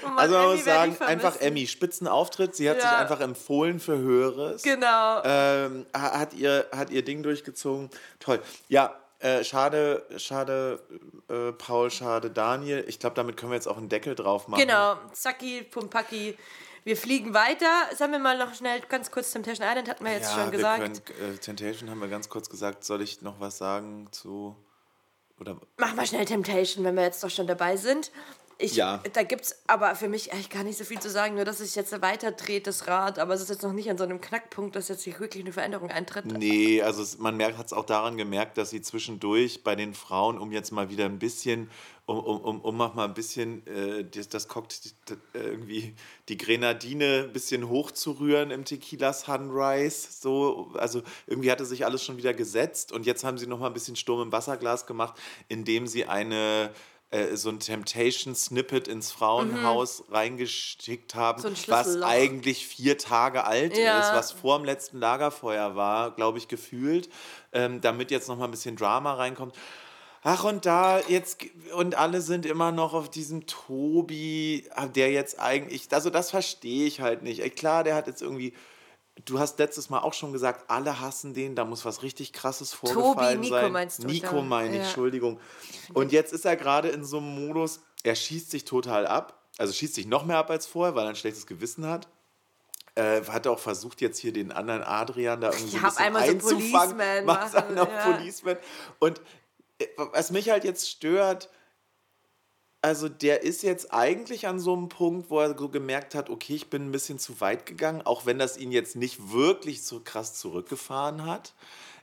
Oh Mann, Also man Emmy muss sagen, einfach. Emmy, Spitzenauftritt, sie hat sich Ja. einfach empfohlen für Höheres. Genau. ähm, ha- hat, ihr, hat ihr Ding durchgezogen. Toll. Ja, äh, schade, schade, äh, Paul, schade, Daniel. Ich glaube, damit können wir jetzt auch einen Deckel drauf machen. Genau, Zacki, Pumpaki. Wir fliegen weiter. Sagen wir mal noch schnell ganz kurz Temptation Island, hatten wir jetzt Ja, schon wir gesagt. können, äh, Temptation haben wir ganz kurz gesagt. Soll ich noch was sagen zu. Oder. Machen wir schnell Temptation, wenn wir jetzt doch schon dabei sind. Ich, Ja. Da gibt es aber für mich eigentlich gar nicht so viel zu sagen, nur dass sich jetzt weiter dreht, das Rad. Aber es ist jetzt noch nicht an so einem Knackpunkt, dass jetzt hier wirklich eine Veränderung eintritt. Nee, also es, man hat es auch daran gemerkt, dass sie zwischendurch bei den Frauen, um jetzt mal wieder ein bisschen, um, um, um, um mal ein bisschen äh, das, das Cocktail, äh, irgendwie die Grenadine ein bisschen hochzurühren im Tequila Sunrise. So, also irgendwie hatte sich alles schon wieder gesetzt und jetzt haben sie noch mal ein bisschen Sturm im Wasserglas gemacht, indem sie eine äh, so ein Temptation-Snippet ins Frauenhaus reingeschickt haben, Mhm. So was eigentlich vier Tage alt Ja. ist, was vor dem letzten Lagerfeuer war, glaube ich, gefühlt, ähm, damit jetzt noch mal ein bisschen Drama reinkommt. Ach, und da jetzt, und alle sind immer noch auf diesem Tobi, der jetzt eigentlich, also das verstehe ich halt nicht. Ey, Klar, der hat jetzt irgendwie, du hast letztes Mal auch schon gesagt, alle hassen den, da muss was richtig krasses vorgefallen Nico sein. meinst du, Nico meine ich, Ja. Entschuldigung. Und jetzt ist er gerade in so einem Modus, er schießt sich total ab, also schießt sich noch mehr ab als vorher, weil er ein schlechtes Gewissen hat. Äh, hat auch versucht, jetzt hier den anderen Adrian da irgendwie Ja, ein auf bisschen einmal so einzufangen. Policeman <laughs> macht machen, ja. Policeman. Und äh, was mich halt jetzt stört, also der ist jetzt eigentlich an so einem Punkt, wo er so gemerkt hat, okay, ich bin ein bisschen zu weit gegangen, auch wenn das ihn jetzt nicht wirklich so krass zurückgefahren hat.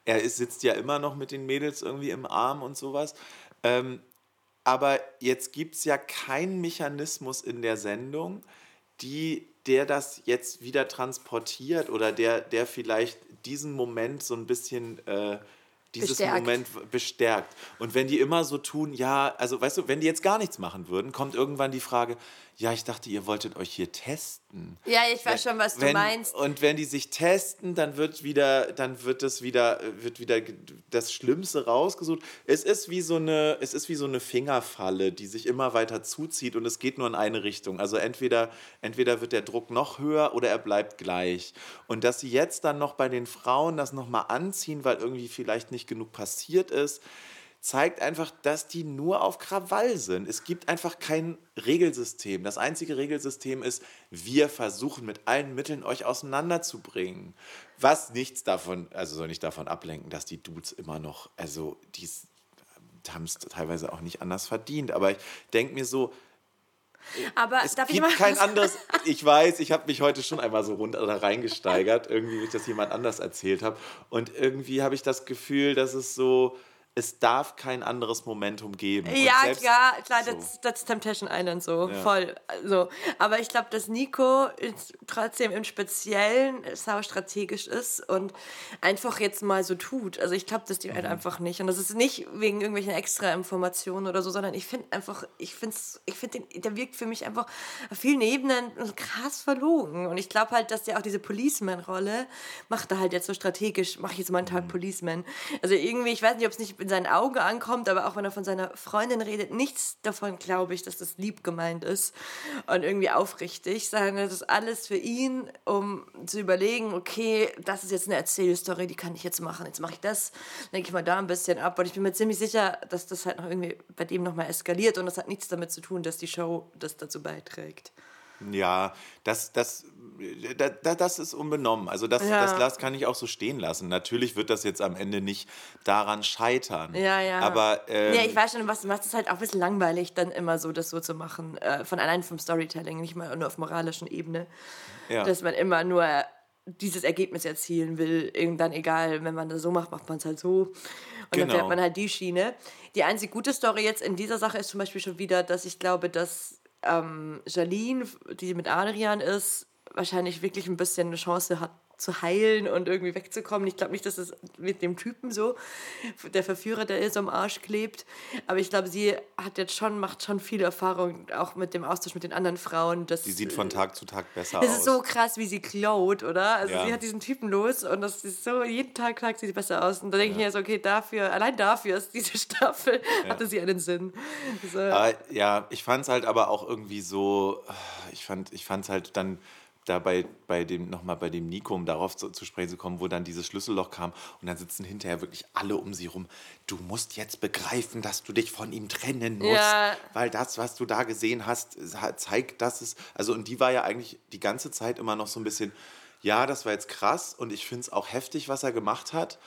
Er ist, sitzt ja immer noch mit den Mädels irgendwie im Arm und sowas. Ähm, aber jetzt gibt es ja keinen Mechanismus in der Sendung, die, der das jetzt wieder transportiert oder der, der vielleicht diesen Moment so ein bisschen äh, dieses Bestärkt. Moment bestärkt. Und wenn die immer so tun, ja, also weißt du, wenn die jetzt gar nichts machen würden, kommt irgendwann die Frage, ja, ich dachte, ihr wolltet euch hier testen. Ja, ich weiß schon, was du wenn, meinst. Und wenn die sich testen, dann wird wieder, dann wird es wieder, wird wieder das Schlimmste rausgesucht. Es ist wie so eine, es ist wie so eine Fingerfalle, die sich immer weiter zuzieht und es geht nur in eine Richtung. Also entweder, entweder wird der Druck noch höher oder er bleibt gleich. Und dass sie jetzt dann noch bei den Frauen das nochmal anziehen, weil irgendwie vielleicht nicht genug passiert ist, zeigt einfach, dass die nur auf Krawall sind. Es gibt einfach kein Regelsystem. Das einzige Regelsystem ist, wir versuchen mit allen Mitteln euch auseinanderzubringen. Was nichts davon, also soll nicht davon ablenken, dass die Dudes immer noch, also die haben es teilweise auch nicht anders verdient. Aber ich denke mir so, Aber es darf ich gibt mal kein anderes. <laughs> Ich weiß, ich habe mich heute schon einmal so runter da reingesteigert, irgendwie, wie ich das jemand anders erzählt habe. Und irgendwie habe ich das Gefühl, dass es so, es darf kein anderes Momentum geben. Und Ja, selbst- klar, klar, so. das, das ist Temptation Island so, Ja. voll. So. Aber ich glaube, dass Nico trotzdem im Speziellen sau strategisch ist und einfach jetzt mal so tut. Also ich glaube, das die Mhm. halt einfach nicht. Und das ist nicht wegen irgendwelchen extra Informationen oder so, sondern ich finde einfach, ich finde ich find den, der wirkt für mich einfach auf vielen Ebenen krass verlogen. Und ich glaube halt, dass der auch diese Policeman-Rolle macht er halt jetzt so strategisch, mache ich jetzt mal einen Mhm. Tag Policeman. Also irgendwie, ich weiß nicht, ob es nicht in seinen Augen ankommt, aber auch wenn er von seiner Freundin redet, nichts davon glaube ich, dass das lieb gemeint ist und irgendwie aufrichtig, sondern das ist alles für ihn, um zu überlegen, okay, das ist jetzt eine Erzählstory, die kann ich jetzt machen, jetzt mache ich das, denke ich mal da ein bisschen ab und ich bin mir ziemlich sicher, dass das halt noch irgendwie bei dem nochmal eskaliert und das hat nichts damit zu tun, dass die Show das dazu beiträgt. Ja, das, das, da, da, das ist unbenommen. Also das, Ja. das las- kann ich auch so stehen lassen. Natürlich wird das jetzt am Ende nicht daran scheitern. Ja, ja. Aber ähm, ja, ich weiß schon, was du machst. Es ist halt auch ein bisschen langweilig, dann immer so das so zu machen. Äh, von allein vom Storytelling, nicht mal nur auf moralischen Ebene. ja. Dass man immer nur dieses Ergebnis erzielen will. Irgendwann egal, wenn man das so macht, macht man es halt so. Und dann Genau. fährt man halt die Schiene. Die einzige gute Story jetzt in dieser Sache ist zum Beispiel schon wieder, dass ich glaube, dass ähm, Jalene, die mit Adrian ist, wahrscheinlich wirklich ein bisschen eine Chance hat zu heilen und irgendwie wegzukommen. Ich glaube nicht, dass es mit dem Typen so, der Verführer, der ihr so am Arsch klebt. Aber ich glaube, sie hat jetzt schon, macht schon viel Erfahrung, auch mit dem Austausch mit den anderen Frauen. Dass, die sieht von Tag zu Tag besser das aus. ist so krass, wie sie klaut, oder? Also Ja. sie hat diesen Typen los und das ist so, jeden Tag sagt sie besser aus. Und da denke ich mir so, okay, dafür, allein dafür ist diese Staffel, hatte sie einen Sinn. So. Äh, ja, ich fand es halt aber auch irgendwie so, ich fand ich fand's halt dann dabei bei dem nochmal bei dem Nico, um darauf zu, zu sprechen zu kommen, wo dann dieses Schlüsselloch kam und dann sitzen hinterher wirklich alle um sie rum. Du musst jetzt begreifen, dass du dich von ihm trennen musst, Ja. weil das, was du da gesehen hast, zeigt, dass es also und die war ja eigentlich die ganze Zeit immer noch so ein bisschen, ja, das war jetzt krass und ich finde es auch heftig, was er gemacht hat.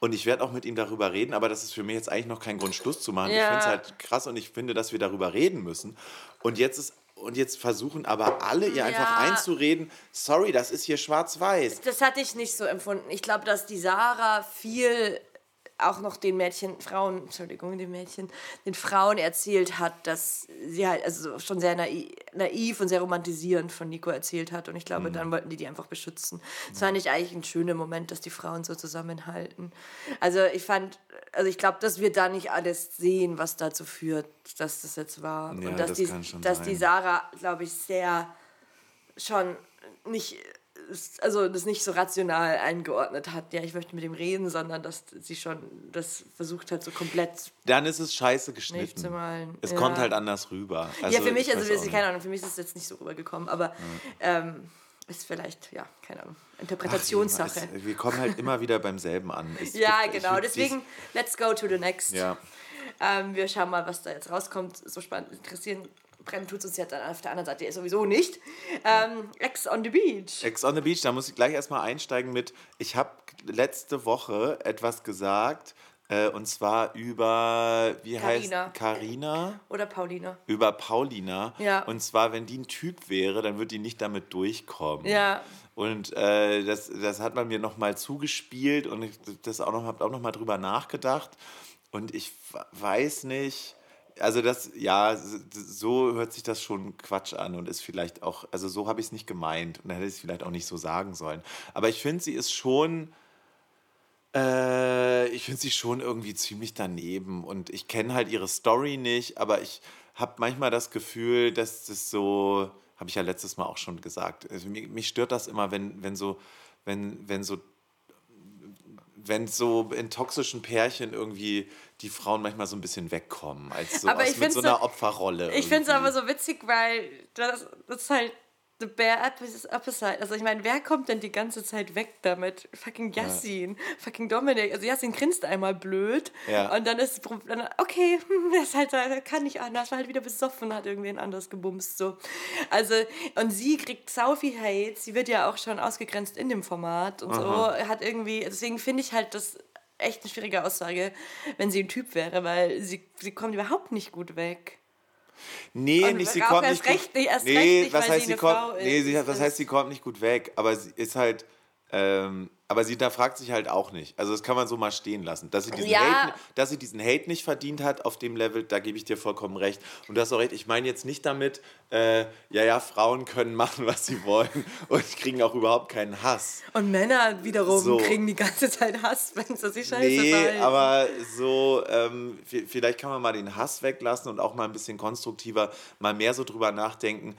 Und ich werde auch mit ihm darüber reden, aber das ist für mich jetzt eigentlich noch kein Grund, Schluss zu machen. Ich Ja. finde es halt krass und ich finde, dass wir darüber reden müssen. Und jetzt ist und jetzt versuchen aber alle ihr einfach Ja. einzureden, sorry, das ist hier schwarz-weiß. Das hatte ich nicht so empfunden. Ich glaube, dass die Sarah viel auch noch den Mädchen, Frauen, Entschuldigung, den Mädchen, den Frauen erzählt hat, dass sie halt also schon sehr naiv, naiv und sehr romantisierend von Nico erzählt hat. Und ich glaube, dann wollten die die einfach beschützen. Das fand ich eigentlich ein schöner Moment, dass die Frauen so zusammenhalten. Also ich fand, also ich glaube, dass wir da nicht alles sehen, was dazu führt, dass das jetzt war. Ja, und dass, das die, dass sein. die Sarah, glaube ich, sehr schon nicht also das nicht so rational eingeordnet hat, ja, ich möchte mit ihm reden, sondern dass sie schon das versucht hat, so komplett. Dann ist es scheiße geschnitten. zu malen. Es Ja. kommt halt anders rüber. ja, für mich, ich also ist, keine Ahnung, für mich ist es jetzt nicht so rübergekommen, aber ähm, ist vielleicht, ja, keine Ahnung, Interpretationssache. Es, wir kommen halt immer wieder beim selben an. Es ja, ich genau, deswegen, let's go to the next. Ja. Ähm, wir schauen mal, was da jetzt rauskommt. So spannend interessieren. Brennen tut uns ja dann auf der anderen Seite sowieso nicht. Ähm, Ex on the Beach. Ex on the Beach, da muss ich gleich erstmal einsteigen mit, ich habe letzte Woche etwas gesagt, äh, und zwar über, wie Carina. heißt Carina? Oder Paulina. Über Paulina. Ja. Und zwar, wenn die ein Typ wäre, dann würde die nicht damit durchkommen. Ja. Und äh, das, das hat man mir nochmal zugespielt und ich das auch noch, habe auch nochmal drüber nachgedacht. Und ich weiß nicht, also das, ja, so hört sich das schon Quatsch an und ist vielleicht auch, also so habe ich es nicht gemeint und dann hätte ich es vielleicht auch nicht so sagen sollen. Aber ich finde, sie ist schon Äh, ich finde sie schon irgendwie ziemlich daneben und ich kenne halt ihre Story nicht, aber ich habe manchmal das Gefühl, dass das so, habe ich ja letztes Mal auch schon gesagt, also mich, mich stört das immer, wenn, wenn so, wenn, wenn so wenn so in toxischen Pärchen irgendwie die Frauen manchmal so ein bisschen wegkommen, als so Aber aus, mit so einer so- Opferrolle. Ich finde es aber so witzig, weil das, das ist halt the bare opposite. Also ich meine, wer kommt denn die ganze Zeit weg damit? Fucking Yassin, fucking Dominik. Also Yassin grinst einmal blöd Ja. und dann ist dann, okay, das <laughs> ist halt, kann nicht anders, war halt wieder besoffen, hat irgendwen anders gebumst so. Also und sie kriegt sau viel Hate. Sie wird ja auch schon ausgegrenzt in dem Format und so. Hat irgendwie, deswegen finde ich halt das echt eine schwierige Aussage, wenn sie ein Typ wäre, weil sie, sie kommt überhaupt nicht gut weg. Nee, Und nicht, sie kommt nicht recht gut, nicht- erst nee, recht nicht, was heißt sie kommt, nee, sie, was heißt sie kommt nicht gut weg, aber sie ist halt ähm, aber sie da fragt sich halt auch nicht. Also das kann man so mal stehen lassen. Dass sie, diesen Ja. Hate, dass sie diesen Hate nicht verdient hat auf dem Level, da gebe ich dir vollkommen recht. Und du hast auch recht, ich meine jetzt nicht damit, äh, ja, ja, Frauen können machen, was sie wollen <laughs> und kriegen auch überhaupt keinen Hass. Und Männer wiederum So. kriegen die ganze Zeit Hass, wenn sie sich scheiße Nee, verhalten. aber so, ähm, vi- vielleicht kann man mal den Hass weglassen und auch mal ein bisschen konstruktiver, mal mehr so drüber nachdenken.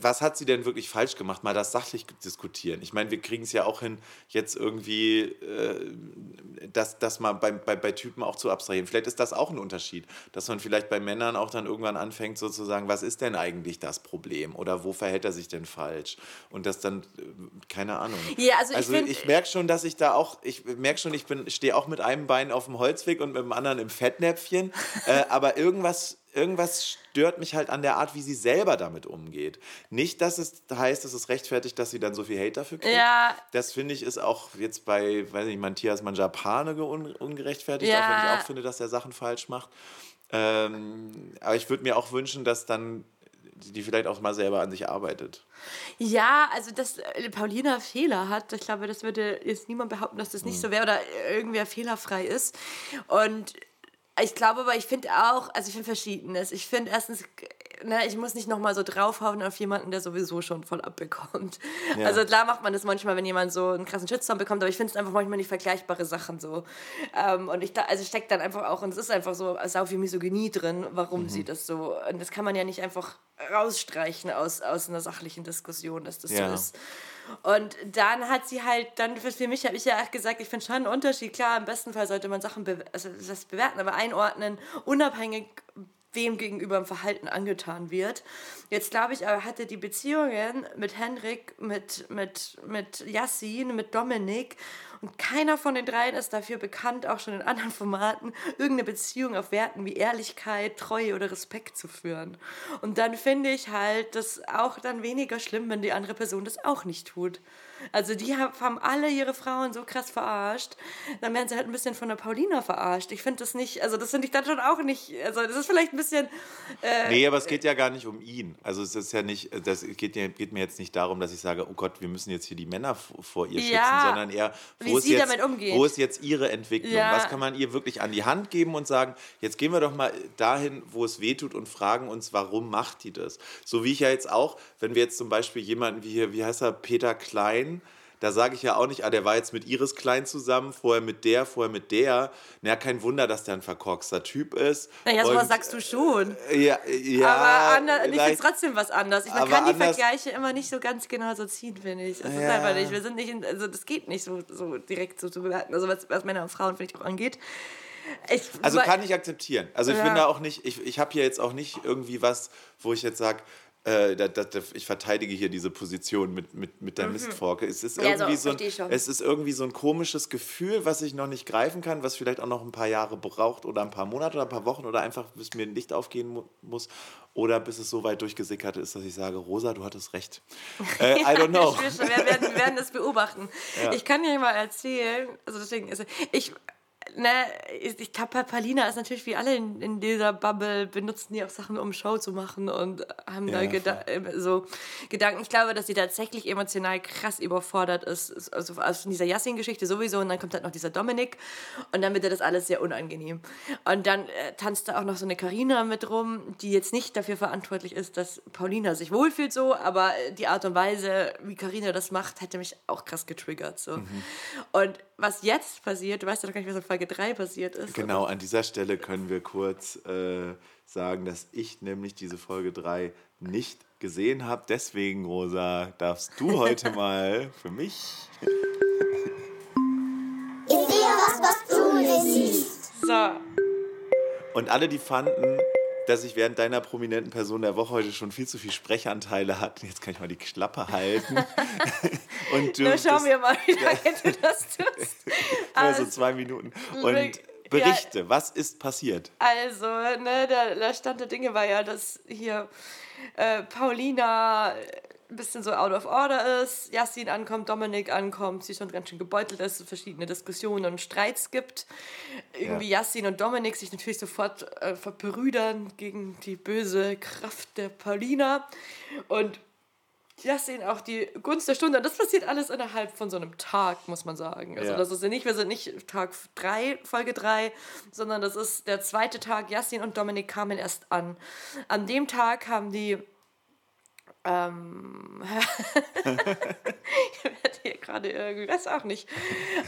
Was hat sie denn wirklich falsch gemacht? Mal das sachlich diskutieren. Ich meine, wir kriegen es ja auch hin, jetzt irgendwie äh, das, das mal bei, bei, bei Typen auch zu abstrahieren. Vielleicht ist das auch ein Unterschied, dass man vielleicht bei Männern auch dann irgendwann anfängt, sozusagen, was ist denn eigentlich das Problem? Oder wo verhält er sich denn falsch? Und das dann, äh, keine Ahnung. Ja, also ich also find- ich merke schon, dass ich da auch, ich merke schon, ich bin, stehe auch mit einem Bein auf dem Holzweg und mit dem anderen im Fettnäpfchen. äh, aber irgendwas, irgendwas stört mich halt an der Art, wie sie selber damit umgeht. Nicht, dass es heißt, dass es rechtfertigt, dass sie dann so viel Hate dafür kriegt. Ja. Das finde ich ist auch jetzt bei, weiß nicht, Matthias Manjapane un ungerechtfertigt, Ja. auch wenn ich auch finde, dass er Sachen falsch macht. Ähm, aber ich würde mir auch wünschen, dass dann die vielleicht auch mal selber an sich arbeitet. Ja, also dass äh, Paulina Fehler hat, ich glaube, das würde jetzt niemand behaupten, dass das nicht so wäre oder irgendwer fehlerfrei ist. Und ich glaube aber, ich finde auch, also ich finde Verschiedenes. Ich finde erstens, ne, ich muss nicht nochmal so draufhauen auf jemanden, der sowieso schon voll abbekommt. Ja. Also klar macht man das manchmal, wenn jemand so einen krassen Shitstorm bekommt, aber ich finde es einfach manchmal nicht vergleichbare Sachen so. Ähm, und ich da, also steckt dann einfach auch, und es ist einfach so, sau viel Misogynie drin, warum sie das so, und das kann man ja nicht einfach rausstreichen aus, aus einer sachlichen Diskussion, dass das Ja. so ist. Und dann hat sie halt, dann für, mich habe ich ja auch gesagt, ich finde schon einen Unterschied. Klar, im besten Fall sollte man Sachen be also das bewerten, aber einordnen, unabhängig wem gegenüber im Verhalten angetan wird. Jetzt glaube ich, aber hatte die Beziehungen mit Henrik, mit, mit, mit Yassin, mit Dominik und keiner von den dreien ist dafür bekannt, auch schon in anderen Formaten, irgendeine Beziehung auf Werten wie Ehrlichkeit, Treue oder Respekt zu führen. Und dann finde ich halt das auch dann weniger schlimm, wenn die andere Person das auch nicht tut. Also die hab- haben alle ihre Frauen so krass verarscht, dann werden sie halt ein bisschen von der Paulina verarscht. Ich finde das nicht, also das finde ich dann schon auch nicht, also das ist vielleicht ein bisschen, Nee, aber es geht ja gar nicht um ihn. Also es ist ja nicht, das geht, geht mir jetzt nicht darum, dass ich sage, oh Gott, wir müssen jetzt hier die Männer vor ihr schützen, Ja, sondern eher, wie wo ist, sie jetzt, damit umgeht. wo ist jetzt ihre Entwicklung? Ja. Was kann man ihr wirklich an die Hand geben und sagen, jetzt gehen wir doch mal dahin, wo es weh tut und fragen uns, warum macht die das? So wie ich ja jetzt auch, wenn wir jetzt zum Beispiel jemanden wie hier, wie heißt er, Peter Klein, da sage ich ja auch nicht, ah, der war jetzt mit Iris Klein zusammen, vorher mit der, vorher mit der. Na, kein Wunder, dass der ein verkorkster Typ ist. naja, sowas sagst du schon. ja, ja, aber ander, ich finde vielleicht- trotzdem was anders. Ich, man kann die Vergleiche immer nicht so ganz genau so ziehen, finde ich. Das ist Ja. einfach nicht. Wir sind nicht, in, also das geht nicht so, so direkt so zu bewerten. Also was, was Männer und Frauen, finde ich, auch angeht. Ich, Also kann ich akzeptieren. Also ich Ja. bin da auch nicht, ich, ich habe hier jetzt auch nicht irgendwie was, wo ich jetzt sage, äh, da, da, ich verteidige hier diese Position mit, mit, mit der Mistforke. Es ist, Mhm. Ja, so, irgendwie so ein, es ist irgendwie so ein komisches Gefühl, was ich noch nicht greifen kann, was vielleicht auch noch ein paar Jahre braucht oder ein paar Monate oder ein paar Wochen oder einfach bis mir ein Licht aufgehen mu muss oder bis es so weit durchgesickert ist, dass ich sage, Rosa, du hattest recht. <laughs> Äh, I don't know. Wir, werden, wir werden das beobachten. <laughs> Ich kann dir mal erzählen, also deswegen, also ich, ne, ich, glaube, Palina ist natürlich wie alle in, in dieser Bubble, benutzen die auch Sachen, um Show zu machen und haben da Ja, geda äh, so Gedanken. Ich glaube, dass sie tatsächlich emotional krass überfordert ist. Also aus dieser Yassin-Geschichte sowieso und dann kommt halt noch dieser Dominik und dann wird ihr das alles sehr unangenehm. Und dann äh, tanzt da auch noch so eine Karina mit rum, die jetzt nicht dafür verantwortlich ist, dass Paulina sich wohlfühlt so, aber die Art und Weise, wie Karina das macht, hätte mich auch krass getriggert. So. Und was jetzt passiert, du weißt ja noch gar nicht, was in Folge 3 passiert ist. Genau, an dieser Stelle können wir kurz äh, sagen, dass ich nämlich diese Folge 3 nicht gesehen habe. Deswegen, Rosa, darfst du heute <laughs> mal für mich. Ich sehe was, was du nicht siehst. So, Und alle, die fanden, dass ich während deiner prominenten Person der Woche heute schon viel zu viel Sprechanteile hatte, jetzt kann ich mal die Klappe halten. <laughs> Und du, dann schauen wir mal, wie lange du das <laughs> tust. nur so zwei Minuten. Und Ja. berichte, was ist passiert? Also, ne, der, der Stand der Dinge war ja, dass hier äh, Paulina ein bisschen so out of order ist, Yassin ankommt, Dominik ankommt, sie schon ganz schön gebeutelt ist, es verschiedene Diskussionen und Streits gibt. Irgendwie Yassin und Dominik sich natürlich sofort äh, verbrüdern gegen die böse Kraft der Paulina. Und Yassin auch die Gunst der Stunde. Und das passiert alles innerhalb von so einem Tag, muss man sagen. Also Ja. das ist ja nicht, wir sind nicht Tag 3, Folge 3, sondern das ist der zweite Tag. Yassin und Dominik kamen erst an. An dem Tag haben die ähm, <laughs> ich werde hier gerade irgendwie, weiß auch nicht.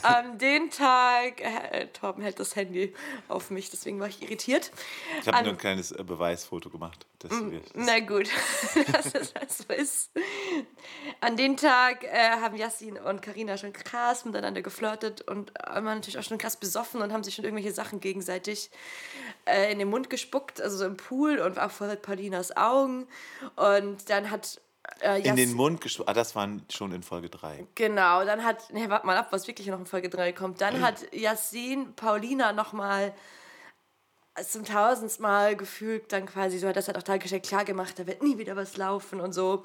An den Tag, äh, Torben hält das Handy auf mich, deswegen war ich irritiert. Ich habe nur ein kleines äh, Beweisfoto gemacht. Dass wir, Na gut, <laughs> dass es das so ist. An den Tag äh, haben Yassin und Karina schon krass miteinander geflirtet und waren natürlich auch schon krass besoffen und haben sich schon irgendwelche Sachen gegenseitig äh, in den Mund gespuckt, also so im Pool und auch vor Paulinas Augen. Und dann hat äh, in den Mund gesprochen. Ah, das waren schon in Folge 3. Genau, dann hat, ne, warte mal ab, was wirklich noch in Folge 3 kommt. Dann <clears throat> hat Yassin Paulina nochmal zum tausendsten Mal gefühlt dann quasi so, hat das hat auch dargestellt, klar gemacht, da wird nie wieder was laufen und so.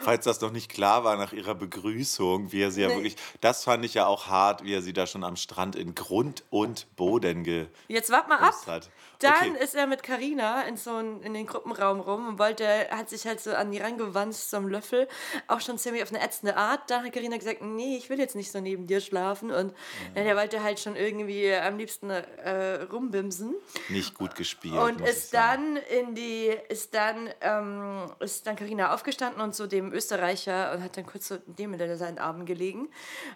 Falls das noch nicht klar war nach ihrer Begrüßung, wie er sie ja Nee. wirklich, das fand ich ja auch hart, wie er sie da schon am Strand in Grund und Boden ge Jetzt wart mal ab. Hat. Dann Okay. ist er mit Karina in so ein, in den Gruppenraum rum und wollte, hat sich halt so an die rangewanzt zum Löffel, auch schon ziemlich auf eine ätzende Art. Dann hat Karina gesagt, nee, ich will jetzt nicht so neben dir schlafen und dann der wollte halt schon irgendwie am liebsten äh, rumbimsen. nicht gut gespielt. Und muss ich ist sagen. dann in die, ist dann, ähm, ist dann Carina aufgestanden und so dem Österreicher und hat dann kurz so dem in seinen Armen gelegen.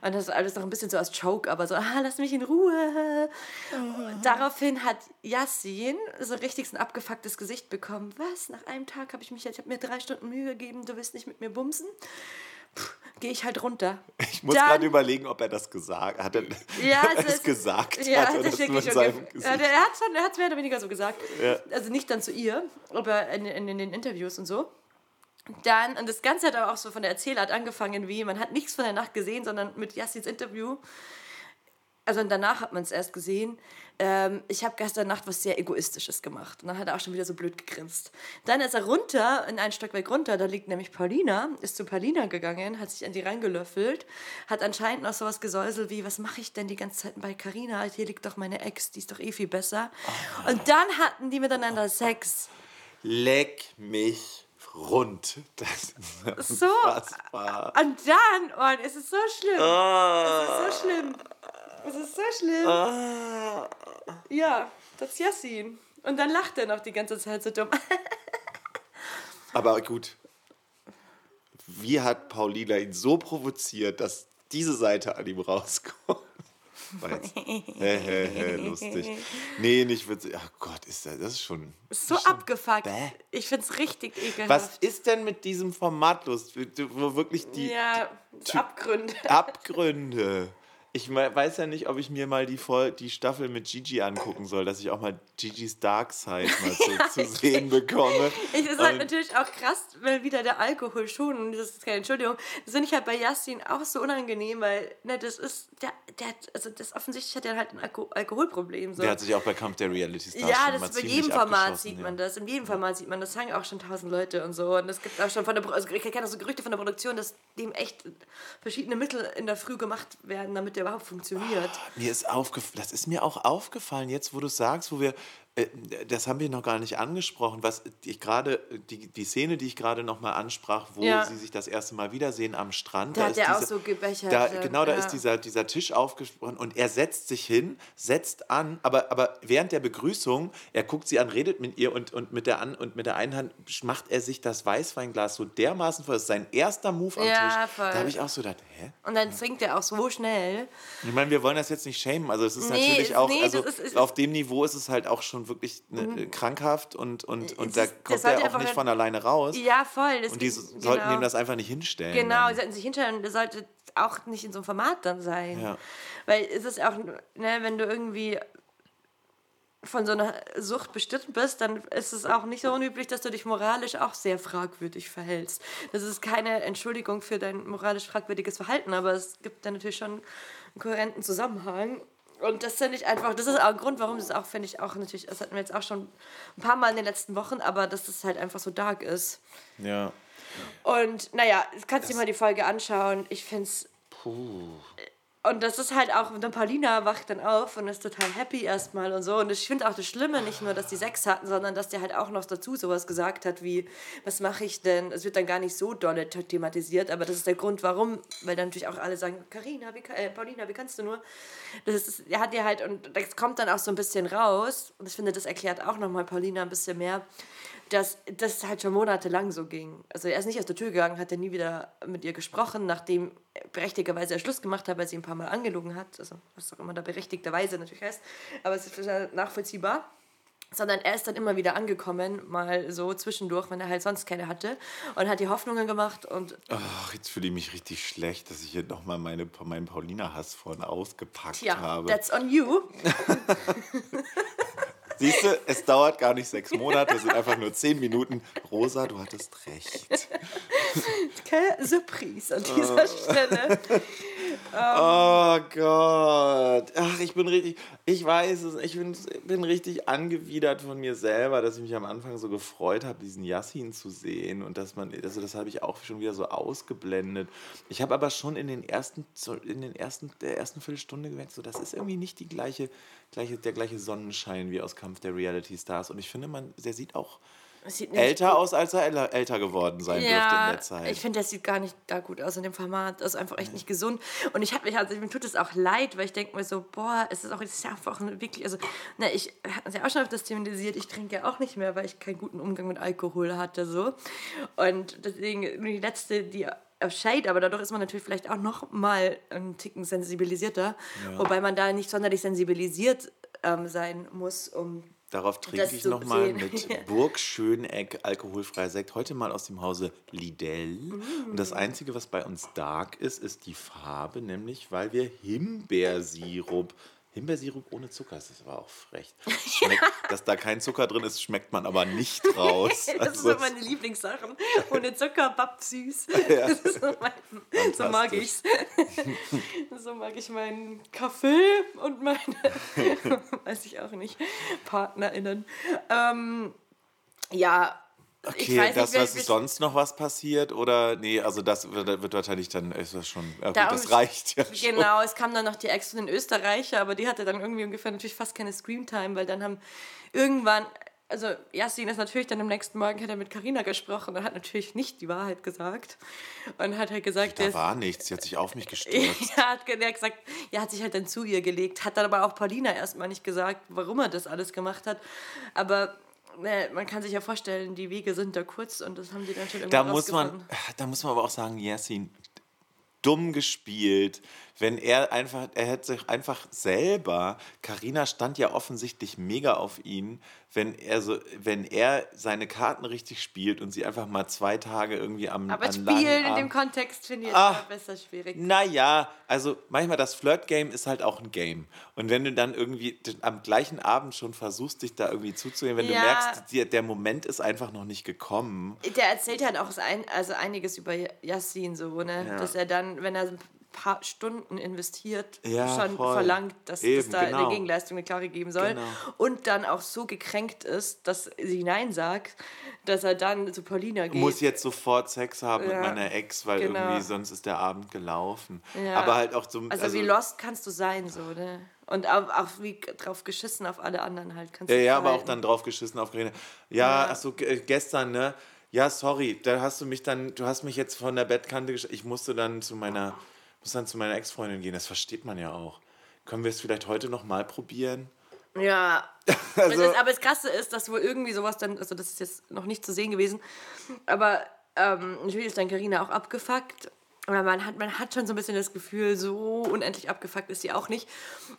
Und das ist alles noch ein bisschen so als Joke, aber so, ah, lass mich in Ruhe. Und daraufhin hat Yassin so richtig ein abgefucktes Gesicht bekommen. Was? Nach einem Tag habe ich mich, ich habe mir drei Stunden Mühe gegeben, du willst nicht mit mir bumsen? Gehe ich halt runter. Ich muss gerade überlegen, ob er das gesagt hat. Er Ja, er also es es- gesagt Ja, hat. oder er es wirklich Gesicht. ja, er hat es er hat's mehr oder weniger so gesagt. Ja. Also nicht dann zu ihr, aber in, in, in den Interviews und so. Dann, und das Ganze hat aber auch so von der Erzählart angefangen, wie man hat nichts von der Nacht gesehen, sondern mit Yassins Interview. Also und danach hat man es erst gesehen. Ähm, ich habe gestern Nacht was sehr Egoistisches gemacht. Und dann hat er auch schon wieder so blöd gegrinst. Dann ist er runter, in ein Stockwerk runter, da liegt nämlich Paulina, ist zu Paulina gegangen, hat sich an die reingelöffelt, hat anscheinend noch sowas gesäuselt wie, was mache ich denn die ganze Zeit bei Carina? Hier liegt doch meine Ex, die ist doch eh viel besser. Und dann hatten die miteinander Sex. Leck mich rund. Das ist So. unfassbar. Und dann, oh, es ist so schlimm. Ah. Es ist so schlimm. Es ist so schlimm. Ah. Ja, das ist Yassin. Und dann lacht er noch die ganze Zeit so dumm. <laughs> Aber gut. Wie hat Paulina ihn so provoziert, dass diese Seite an ihm rauskommt? <laughs> Lustig. Nee, nicht witzig. Ach Gott, ist das, das ist schon. So abgefuckt. Bäh. Ich find's richtig ekelhaft. Was ist denn mit diesem Format los, wo wirklich die Ja, das Abgründe. Abgründe? Ich weiß ja nicht, ob ich mir mal die, Vol die Staffel mit Gigi angucken soll, dass ich auch mal Gigi's Dark Side mal so zu <laughs> sehen bekomme. Ich ist halt Und- natürlich auch krass, weil wieder der Alkohol schon, und das ist keine Entschuldigung, das finde ich halt bei Yassin auch so unangenehm, weil, ne, das ist, der, der hat, also das offensichtlich hat er halt ein Alko Alkoholproblem. So. Der hat sich auch bei Kampf der Reality Stars Ja, schon das ist bei jedem Format sieht ja. man das. In jedem Format sieht man das. Sagen auch schon tausend Leute und so. Und es gibt auch schon von der, also ich kenne auch so Gerüchte von der Produktion, dass dem echt verschiedene Mittel in der Früh gemacht werden, damit der überhaupt funktioniert. Mir ist aufgefallen, das ist mir auch aufgefallen, jetzt wo du sagst, wo wir Das haben wir noch gar nicht angesprochen. Was ich gerade, die, die Szene, die ich gerade noch mal ansprach, wo Ja. sie sich das erste Mal wiedersehen am Strand. Da hat ist er auch so gebechert, Da, ja. genau, da Ja. ist dieser, dieser Tisch aufgesprochen und er setzt sich hin, setzt an, aber, aber während der Begrüßung, er guckt sie an, redet mit ihr und, und, mit der an, und mit der einen Hand macht er sich das Weißweinglas so dermaßen voll. Das ist sein erster Move am Ja, Tisch. voll. Da habe ich auch so gedacht, hä? Und dann trinkt er auch so schnell. Ich meine, wir wollen das jetzt nicht schämen. Also es ist Nee, natürlich es- auch, nee, also ist- ist- auf dem Niveau ist es halt auch schon wirklich ne, äh, krankhaft und, und, und Es da ist- kommt er auch nicht von alleine raus. Ja, voll. Das und die geht- sollten genau. ihm das einfach nicht hinstellen. Genau, die dann. sollten sich hinstellen und das sollte auch nicht in so einem Format dann sein. Ja. Weil es ist auch, ne, wenn du irgendwie von so einer Sucht bestimmt bist, dann ist es auch nicht so unüblich, dass du dich moralisch auch sehr fragwürdig verhältst. Das ist keine Entschuldigung für dein moralisch fragwürdiges Verhalten, aber es gibt da natürlich schon einen kohärenten Zusammenhang. Und das finde ich einfach, das ist auch ein Grund, warum es auch, finde ich, auch natürlich, das hatten wir jetzt auch schon ein paar Mal in den letzten Wochen, aber dass es halt einfach so dark ist. Ja. Und naja, du kannst dir mal die Folge anschauen. Ich finde es. Und das ist halt auch, dann Paulina wacht dann auf und ist total happy erstmal und so. Und ich finde auch das Schlimme nicht nur, dass die Sex hatten, sondern dass der halt auch noch dazu sowas gesagt hat wie, was mache ich denn? Es wird dann gar nicht so dolle the- thematisiert, aber das ist der Grund, warum. Weil dann natürlich auch alle sagen, Carina, wie, äh, Paulina, wie kannst du nur? Das ist, er hat ja halt, und das kommt dann auch so ein bisschen raus. Und ich finde, das erklärt auch nochmal Paulina ein bisschen mehr, dass das halt schon monatelang so ging. Also er ist nicht aus der Tür gegangen, hat er nie wieder mit ihr gesprochen, nachdem berechtigterweise er Schluss gemacht hat, weil sie ein paar Mal angelogen hat. Also was auch immer da berechtigterweise natürlich heißt. Aber es ist nachvollziehbar. Sondern er ist dann immer wieder angekommen, mal so zwischendurch, wenn er halt sonst keine hatte. Und hat die Hoffnungen gemacht und Ach, jetzt fühle ich mich richtig schlecht, dass ich hier nochmal meine, meinen Paulina-Hass vorhin ausgepackt ja, habe. that's on you. <laughs> Siehst du, es dauert gar nicht sechs Monate, es sind einfach nur zehn Minuten. Rosa, du hattest recht. Keine Surprise an dieser Stelle. Oh Gott. Ach, ich bin richtig, ich weiß es, ich bin, bin richtig angewidert von mir selber, dass ich mich am Anfang so gefreut habe, diesen Yassin zu sehen und dass man, also das habe ich auch schon wieder so ausgeblendet. Ich habe aber schon in den ersten, in den ersten, der ersten Viertelstunde gemerkt, so das ist irgendwie nicht die gleiche, gleiche, der gleiche Sonnenschein wie aus Kampf der Reality Stars und ich finde, man, der sieht auch älter aus, als er äl- älter geworden sein dürfte in der Zeit. Ich finde, das sieht gar nicht da gut aus in dem Format. Das ist einfach echt nicht gesund. Und ich habe mich, also mir tut es auch leid, weil ich denke mir so, boah, es ist auch, es ist ja einfach wirklich, also, na, ich hatte ja auch schon auf das thematisiert, ich trinke ja auch nicht mehr, weil ich keinen guten Umgang mit Alkohol hatte, so. Und deswegen, nur die letzte, die Shade, aber dadurch ist man natürlich vielleicht auch noch mal einen Ticken sensibilisierter, wobei man da nicht sonderlich sensibilisiert ähm, sein muss, um Darauf trinke ich nochmal mit. <laughs> Burg Schöneck alkoholfreier Sekt. Heute mal aus dem Hause Lidl. Und das Einzige, was bei uns dark ist, ist die Farbe, nämlich weil wir Himbeersirup. Himbeersirup ohne Zucker, das ist aber auch frech. <laughs> Schmeckt, dass da kein Zucker drin ist, schmeckt man aber nicht <laughs> raus. Das Also, sind meine Lieblingssachen. Ohne Zucker, Papp süß. <laughs> Ist so, mein, so mag ich's. So mag ich meinen Kaffee und meine, weiß ich auch nicht, PartnerInnen. Ähm, ja, okay, weiß das, nicht, was ist sonst noch was passiert? Oder nee, also das wird, wird wahrscheinlich dann, ist das schon, ja, gut, Da- das reicht ja schon. Genau, es kam dann noch die Ex von den Österreicher, aber die hatte dann irgendwie ungefähr natürlich fast keine Screamtime, weil dann haben irgendwann, also Yassin ist natürlich dann am nächsten Morgen hat er mit Carina gesprochen und hat natürlich nicht die Wahrheit gesagt und hat halt gesagt, Da war nichts, sie hat sich auf mich <laughs> gestürzt. er hat er hat gesagt, er hat sich halt dann zu ihr gelegt, hat dann aber auch Paulina erstmal nicht gesagt, warum er das alles gemacht hat. Aber ne, man kann sich ja vorstellen, die Wege sind da kurz und das haben die dann schon irgendwie Da muss man, da muss man aber auch sagen, Yasin, dumm gespielt. Wenn er einfach, er hätte sich einfach selber, Karina stand ja offensichtlich mega auf ihn, wenn er so, wenn er seine Karten richtig spielt und sie einfach mal zwei Tage irgendwie am Aber an Spielen in dem Kontext finde ich Ah. jetzt besser schwierig. naja, also manchmal das Flirt-Game ist halt auch ein Game. Und wenn du dann irgendwie am gleichen Abend schon versuchst, dich da irgendwie zuzugehen, wenn Ja. du merkst, dir, der Moment ist einfach noch nicht gekommen. Der erzählt halt auch ein, also einiges über Yassin so, ne? Ja. Dass er dann, wenn er paar Stunden investiert, Ja, schon voll. verlangt, dass es Eben, da genau. eine Gegenleistung, eine klare geben soll. Genau. Und dann auch so gekränkt ist, dass sie Nein sagt, dass er dann zu Paulina geht. muss jetzt sofort Sex haben mit Ja, meiner Ex, weil genau. irgendwie sonst ist der Abend gelaufen. Ja. Aber halt auch so. also, wie lost kannst du sein, so, ne? Und auch, auch wie drauf geschissen auf alle anderen halt. Kannst Ja, du ja, aber auch dann drauf geschissen auf Karina. Ja, Ja. ach so, ge- gestern, ne? Ja, sorry, da hast du mich dann, du hast mich jetzt von der Bettkante gesch Ich musste dann zu meiner, muss dann zu meiner Ex-Freundin gehen. Das versteht man ja auch. Können wir es vielleicht heute noch mal probieren? Ja. <laughs> Also- es ist, aber das Krasse ist, dass wohl irgendwie sowas dann, also das ist jetzt noch nicht zu sehen gewesen, aber ähm, natürlich ist dann Carina auch abgefuckt. Aber man hat, man hat schon so ein bisschen das Gefühl, so unendlich abgefuckt ist sie auch nicht.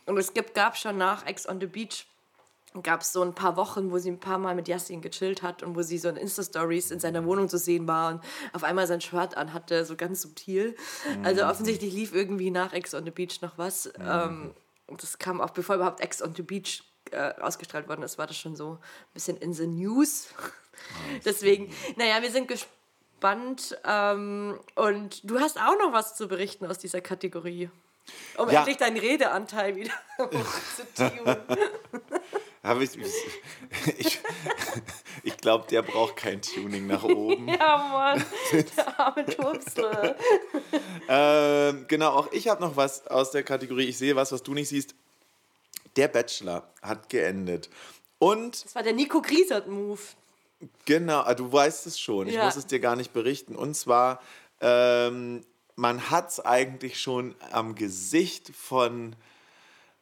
Und es gibt, gab schon nach Ex on the Beach gab es so ein paar Wochen, wo sie ein paar Mal mit Yassin gechillt hat und wo sie so in Insta-Stories in seiner Wohnung zu sehen war und auf einmal sein Shirt anhatte, so ganz subtil. Also offensichtlich lief irgendwie nach Ex on the Beach noch was. Ähm, und das kam auch, bevor überhaupt Ex on the Beach äh, ausgestrahlt worden ist, war das schon so ein bisschen in the news. <laughs> Deswegen, naja, wir sind gespannt. Ähm, und du hast auch noch was zu berichten aus dieser Kategorie. Um Ja. endlich deinen Redeanteil wieder <laughs> zu tun. <laughs> Habe <laughs> ich, ich, ich glaube, der braucht kein Tuning nach oben. <laughs> Ja, Mann, der arme Tupsel. Ähm, genau, auch ich habe noch was aus der Kategorie. Ich sehe was, was du nicht siehst. Der Bachelor hat geendet. Und Das war der Nico Griesert-Move. Genau, ah, du weißt es schon. Ich Ja. muss es dir gar nicht berichten. Und zwar, ähm, man hat es eigentlich schon am Gesicht von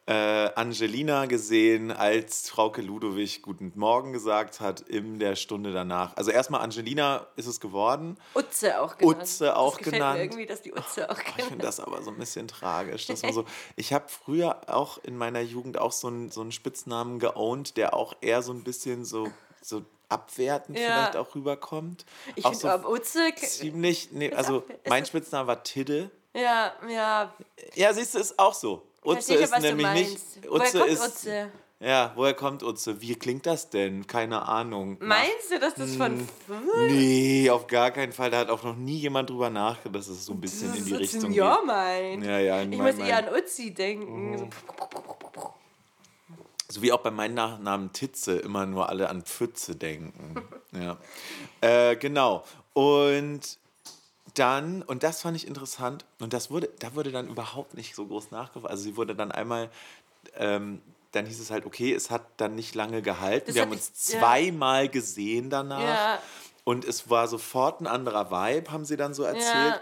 äh, Angelina gesehen, als Frauke Ludowig Guten Morgen gesagt hat in der Stunde danach. Also erstmal Angelina ist es geworden. Utze auch genannt. Utze auch das gefällt genannt. Mir irgendwie, dass die Utze auch Ich genannt finde das aber so ein bisschen tragisch. Dass man so, <laughs> ich habe früher auch in meiner Jugend auch so einen, so einen Spitznamen geowned, der auch eher so ein bisschen so, so abwertend Ja. vielleicht auch rüberkommt. Ich finde, so aber Utze. ziemlich, nee, also mein Spitzname war Tidde. Ja, ja. Ja, siehst du, ist auch so. Utze ist was nämlich nicht. Woher Utze kommt ist. Utze? Ja, woher kommt Utze? Wie klingt das denn? Keine Ahnung. Meinst du, dass das Hm. von. Nee, auf gar keinen Fall. Da hat auch noch nie jemand drüber nachgedacht, dass es so ein bisschen in die Das ist Richtung ja geht. mein. Ja, ja, Ich mein- muss mein- eher an Uzi denken. So, So wie auch bei meinem Nachnamen Titze immer nur alle an Pfütze denken. <laughs> ja. Äh, genau. Und dann, und das fand ich interessant, und das wurde, da wurde dann überhaupt nicht so groß nachgefragt. Also sie wurde dann einmal, ähm, dann hieß es halt, okay, es hat dann nicht lange gehalten. Das Wir haben uns ich- ja. zweimal gesehen danach. Ja. Und es war sofort ein anderer Vibe, haben sie dann so erzählt. Ja.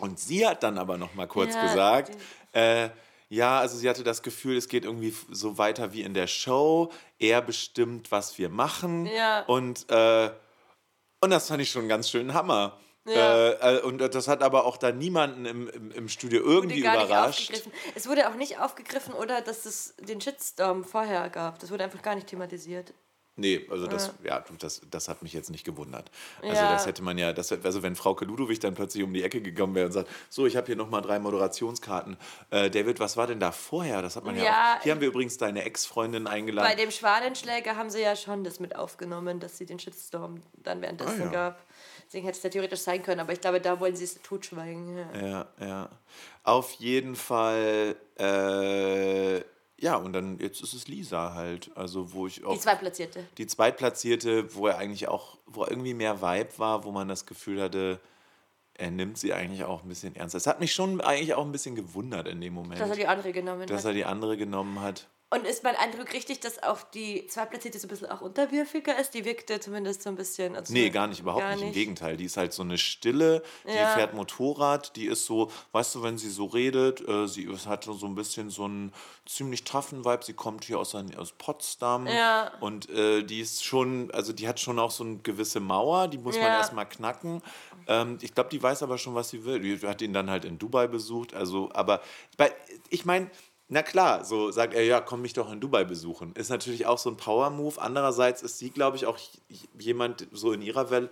Und sie hat dann aber noch mal kurz Ja, gesagt, äh, ja, also sie hatte das Gefühl, es geht irgendwie so weiter wie in der Show. Er bestimmt, was wir machen. Ja. Und, äh, und das fand ich schon ganz schön Hammer. Ja. Äh, äh, und das hat aber auch dann niemanden im, im, im Studio irgendwie überrascht. Es wurde auch nicht aufgegriffen, oder dass es den Shitstorm vorher gab. Das wurde einfach gar nicht thematisiert. Nee, also das, ja, das, das hat mich jetzt nicht gewundert. Also Ja. das hätte man ja, das, also wenn Frauke Ludowig dann plötzlich um die Ecke gekommen wäre und sagt, so, ich habe hier nochmal drei Moderationskarten. Äh, David, was war denn da vorher? Das hat man ja, Ja, auch. Hier haben wir übrigens deine Ex-Freundin eingeladen. Bei dem Schwanenschläger haben sie ja schon das mit aufgenommen, dass sie den Shitstorm dann währenddessen Ah, ja. gab. Deswegen hätte es ja theoretisch sein können, aber ich glaube, da wollen sie es totschweigen. Ja. Ja, ja. Auf jeden Fall, äh, ja, und dann, jetzt ist es Lisa halt. Also, wo ich auch. Die Zweitplatzierte. die Zweitplatzierte, wo er eigentlich auch, wo irgendwie mehr Vibe war, wo man das Gefühl hatte, er nimmt sie eigentlich auch ein bisschen ernst. Das hat mich schon eigentlich auch ein bisschen gewundert in dem Moment, Dass er die andere genommen dass hat. er die andere genommen hat. Und ist mein Eindruck richtig, dass auch die Zweitplatzierte so ein bisschen auch unterwürfiger ist? Die wirkte zumindest so ein bisschen. Also Nee, gar nicht, überhaupt gar nicht. Im Gegenteil. Die ist halt so eine Stille, die Ja. fährt Motorrad, die ist so, weißt du, wenn sie so redet, äh, sie hat so ein bisschen so einen ziemlich toughen Vibe. Sie kommt hier aus, ein- aus Potsdam Ja. und äh, die ist schon, also die hat schon auch so eine gewisse Mauer, die muss man Ja. erstmal knacken. Ähm, ich glaube, die weiß aber schon, was sie will. Die hat ihn dann halt in Dubai besucht, also, aber bei, ich meine, na klar, so sagt er, ja, komm mich doch in Dubai besuchen. Ist natürlich auch so ein Power-Move. Andererseits ist sie, glaube ich, auch jemand so in ihrer Welt,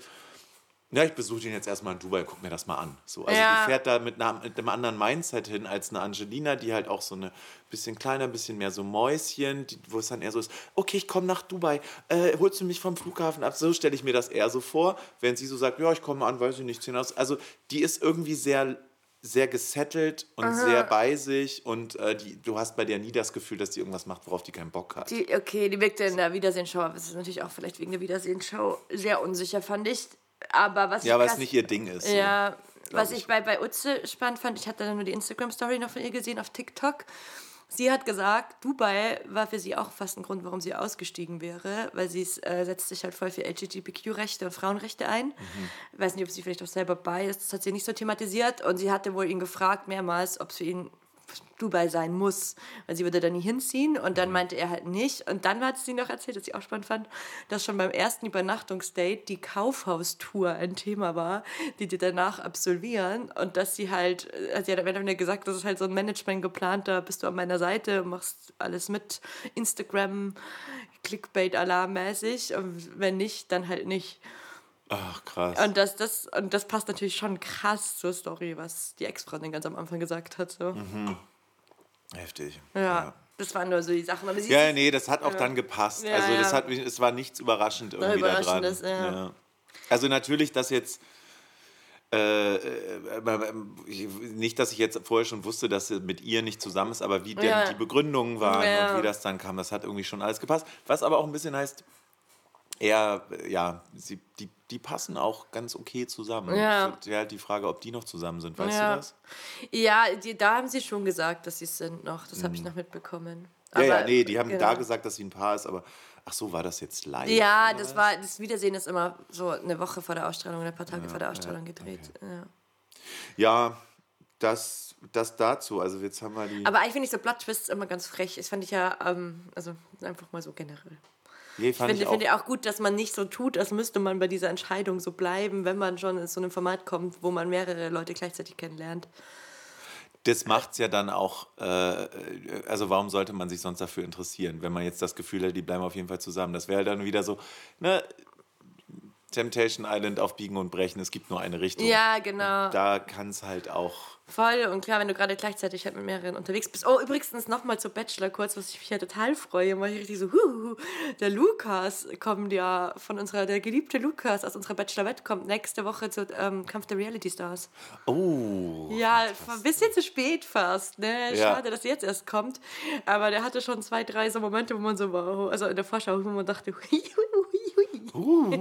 ja, ich besuche ihn jetzt erstmal in Dubai, guck mir das mal an. So, also Ja. die fährt da mit, einer, mit einem anderen Mindset hin als eine Angelina, die halt auch so eine bisschen kleiner, bisschen mehr so Mäuschen, die, wo es dann eher so ist, okay, ich komme nach Dubai, äh, holst du mich vom Flughafen ab? So stelle ich mir das eher so vor, wenn sie so sagt, ja, ich komme an, weiß ich nicht, 10 aus. Also die ist irgendwie sehr sehr gesettelt und sehr bei sich und äh, die, du hast bei der nie das Gefühl, dass die irgendwas macht, worauf die keinen Bock hat. Die, okay, die wirkte in der Wiedersehen-Show, aber es ist natürlich auch vielleicht wegen der Wiedersehen-Show sehr unsicher, fand ich. Aber was ja, weil es nicht ihr Ding ist. so. Ja, was ich. ich bei, bei Utze spannend fand, ich hatte dann nur die Instagram-Story noch von ihr gesehen auf TikTok. Sie hat gesagt, Dubai war für sie auch fast ein Grund, warum sie ausgestiegen wäre, weil sie äh, setzt sich halt voll für LGBTQ-Rechte und Frauenrechte ein. Mhm. Ich weiß nicht, ob sie vielleicht auch selber bei ist, das hat sie nicht so thematisiert. Und sie hatte wohl ihn gefragt mehrmals, ob es für ihn Dubai sein muss, weil sie würde da nie hinziehen. Und dann meinte er halt nicht. Und dann hat sie noch erzählt, dass ich auch spannend fand, dass schon beim ersten Übernachtungsdate die Kaufhaustour ein Thema war, die die danach absolvieren. Und dass sie halt, also sie hat am Ende gesagt, das ist halt so ein Management geplant, da bist du an meiner Seite, machst alles mit, Instagram, Clickbait-Alarm-mäßig. Und wenn nicht, dann halt nicht. Ach, krass. Und das, das, und das passt natürlich schon krass zur Story, was die Ex-Freundin ganz am Anfang gesagt hat. So. Mhm. Heftig. Ja, ja, Das waren nur so die Sachen. Aber ja, nee, das hat auch ja. dann gepasst. Ja, also das hat es war nichts überraschend irgendwie da dran. Ja. Also natürlich, dass jetzt äh, äh, nicht, dass ich jetzt vorher schon wusste, dass sie mit ihr nicht zusammen ist, aber wie denn die Begründungen waren und wie das dann kam, das hat irgendwie schon alles gepasst. Was aber auch ein bisschen heißt, er, ja, sie, die, die passen auch ganz okay zusammen. Ja. Ja, halt die Frage, ob die noch zusammen sind, weißt ja. du das? Ja, die, da haben sie schon gesagt, dass sie sind noch. Das habe ich mhm. noch mitbekommen. Aber, ja, ja, nee, die haben genau. da gesagt, dass sie ein Paar ist, aber ach so, war das jetzt live? Ja, das was? war, das Wiedersehen ist immer so eine Woche vor der Ausstrahlung oder ein paar Tage ja, vor der Ausstrahlung gedreht. Okay. Ja. das, das dazu. Also jetzt haben wir die. Aber eigentlich finde ich so Blood Twists immer ganz frech. Das fand ich ja, ähm, also einfach mal so generell. Nee, ich finde ich finde auch gut, dass man nicht so tut, als müsste man bei dieser Entscheidung so bleiben, wenn man schon in so einem Format kommt, wo man mehrere Leute gleichzeitig kennenlernt. Das macht es ja dann auch, äh, also warum sollte man sich sonst dafür interessieren, wenn man jetzt das Gefühl hat, die bleiben auf jeden Fall zusammen. Das wäre dann wieder so, ne, Temptation Island auf Biegen und Brechen, es gibt nur eine Richtung. Ja, genau. Und da kann es halt auch Voll und klar, wenn du gerade gleichzeitig halt mit mehreren unterwegs bist. Oh, übrigens nochmal zur Bachelor kurz, was ich mich ja total freue, weil ich richtig so, huhu, der Lukas kommt ja von unserer, der geliebte Lukas aus unserer Bachelorette kommt nächste Woche zu ähm, Kampf der Reality Stars. Oh. Ja, ein bisschen zu spät fast, ne? Ja. Schade, dass jetzt erst kommt. Aber der hatte schon zwei, drei so Momente, wo man so, wow, also in der Vorschau, wo man dachte, <laughs> hui, hui, Uh,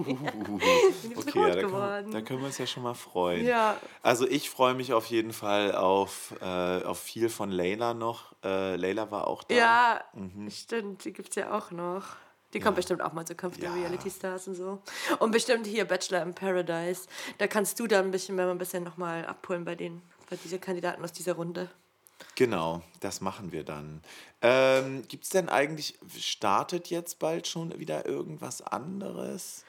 okay, ja, da, können, da können wir uns ja schon mal freuen. Ja. Also ich freue mich auf jeden Fall auf, äh, auf viel von Leila noch. Äh, Leila war auch da. Ja, mhm. stimmt, die gibt es ja auch noch. Die kommt ja. bestimmt auch mal zu Kampf der ja. Reality Stars und so. Und bestimmt hier Bachelor in Paradise. Da kannst du dann ein bisschen, wenn wir ein bisschen nochmal abholen bei den, bei diesen Kandidaten aus dieser Runde. Genau, das machen wir dann. Ähm, Gibt es denn eigentlich, startet jetzt bald schon wieder irgendwas anderes?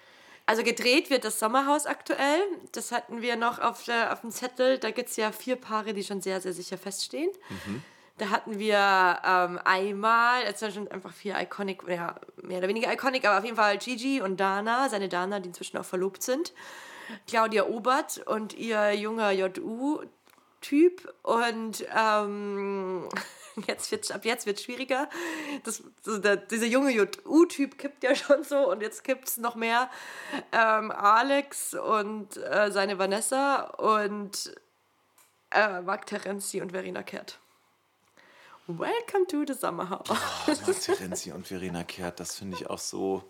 Also gedreht wird das Sommerhaus aktuell. Das hatten wir noch auf, der, auf dem Zettel. Da gibt es ja vier Paare, die schon sehr, sehr sicher feststehen. Mhm. Da hatten wir ähm, einmal, es sind schon einfach vier Iconic, ja, mehr oder weniger Iconic, aber auf jeden Fall Gigi und Dana, seine Dana, die inzwischen auch verlobt sind. Claudia Obert und ihr junger JU, Typ und ähm, <laughs> jetzt wird's, ab jetzt wird es schwieriger. Das, das, der, dieser junge JU-Typ kippt ja schon so und jetzt gibt es noch mehr ähm, Alex und äh, seine Vanessa und äh, Marc Terenzi und Verena Kehrt. Welcome to the Summer House. Oh, Marc Terenzi und Verena Kehrt, das finde ich auch so.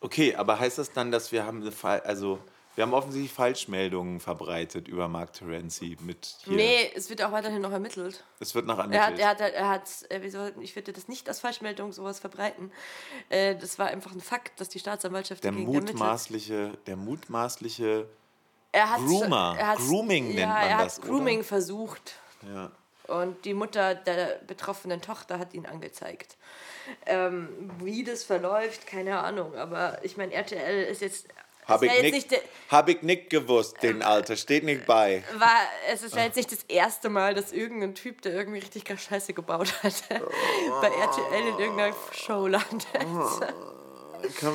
Okay, aber heißt das dann, dass wir haben also wir haben offensichtlich Falschmeldungen verbreitet über Mark Terenzi mit hier. Nee, es wird auch weiterhin noch ermittelt. Es wird noch ermittelt. Er hat, er hat, er hat äh, wieso, ich würde das nicht als Falschmeldung sowas verbreiten. Äh, das war einfach ein Fakt, dass die Staatsanwaltschaft der mutmaßliche, Der mutmaßliche er hat, Groomer, er Grooming nennt ja, man er das, hat Grooming oder? versucht. Ja. Und die Mutter der betroffenen Tochter hat ihn angezeigt. Ähm, wie das verläuft, keine Ahnung. Aber ich meine, RTL ist jetzt habe ich, nicht, hab ich nicht gewusst, den Alter. Steht nicht bei. War, es ist ja jetzt nicht das erste Mal, dass irgendein Typ, der irgendwie richtig gar Scheiße gebaut hat, <laughs> bei RTL in irgendeiner Show landet.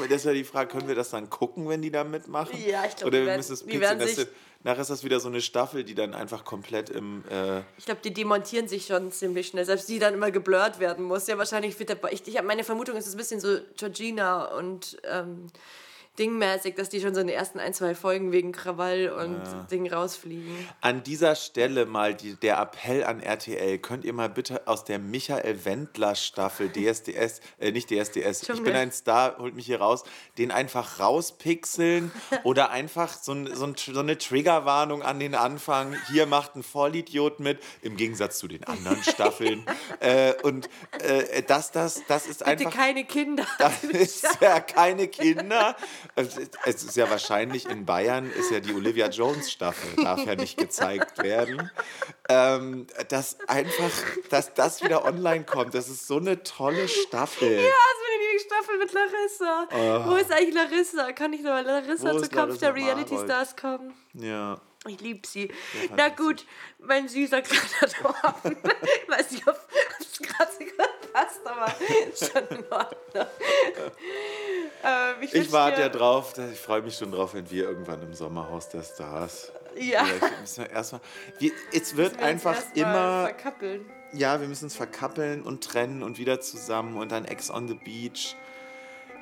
das ist ja die Frage, können wir das dann gucken, wenn die da mitmachen? Ja, ich glaube, Oder wir müssen es pixeln. Nachher ist das wieder so eine Staffel, die dann einfach komplett im. Äh ich glaube, die demontieren sich schon ziemlich schnell. Selbst die dann immer geblurrt werden muss. Ja, wahrscheinlich wird der. Ich, ich habe meine Vermutung, ist es ein bisschen so Georgina und. Ähm, dingmäßig, dass die schon so in den ersten ein, zwei Folgen wegen Krawall und Ding rausfliegen. An dieser Stelle mal die, der Appell an RTL. Könnt ihr mal bitte aus der Michael Wendler Staffel DSDS, äh, nicht DSDS, ich bin ein Star, holt mich hier raus, den einfach rauspixeln <laughs> oder einfach so, ein, so, ein, so eine Triggerwarnung an den Anfang. Hier macht ein Vollidiot mit, im Gegensatz zu den anderen <laughs> Staffeln. äh, und äh, das, das, das ist Bitte einfach. keine Kinder. Das <laughs> ist ja keine Kinder. Es ist- es ja wahrscheinlich in Bayern ist ja die Olivia Jones Staffel, darf ja nicht gezeigt werden. Ähm, dass einfach, dass das wieder online kommt, das ist so eine tolle Staffel. Ja, das ist meine Lieblingsstaffel mit Larissa. Wo ist eigentlich Larissa? Kann ich mal Larissa zu Kampf der Reality? Stars kommen? Ja. Ich liebe sie. Na gut, mein süßer kleiner Torben. ich weiß nicht, ob es gerade passt, aber ist schon in Ordnung. ähm, ich Ich warte ja drauf, ich freue mich schon drauf, wenn wir irgendwann im Sommerhaus der Stars. Ja. Vielleicht müssen wir erstmal. Wir, es wird wir einfach immer. Verkappeln. Ja, wir müssen uns verkappeln und trennen und wieder zusammen und dann Ex on the Beach.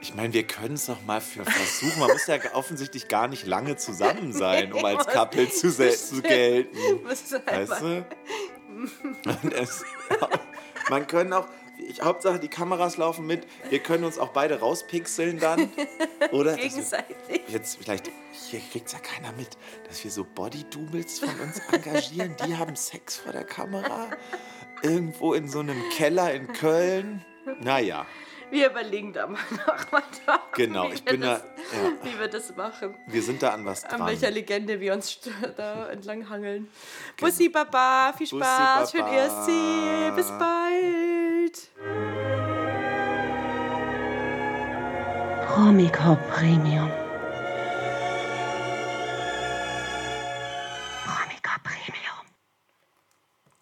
Ich meine, wir können es noch mal für versuchen. Man muss ja <laughs> offensichtlich gar nicht lange zusammen sein, um als Couple zu, zu gelten. Weißt du? <laughs> Es, <laughs> man können auch, ich, Hauptsache die Kameras laufen mit. Wir können uns auch beide rauspixeln dann. Oder? dass wir- gegenseitig. Jetzt vielleicht, hier kriegt ja keiner mit, dass wir so Body-Doubles von uns engagieren. Die haben Sex vor der Kamera. Irgendwo in so einem Keller in Köln. Naja, Wir überlegen da mal <laughs> noch mal da, Genau, wie ich wir bin da- das, ja. wie wir das machen. wir sind da an was An dran. welcher Legende wir uns <laughs> da entlang hangeln. Bussi Baba, viel Bussi, Spaß, schön Baba. Ersti, bis bald. Promico Premium.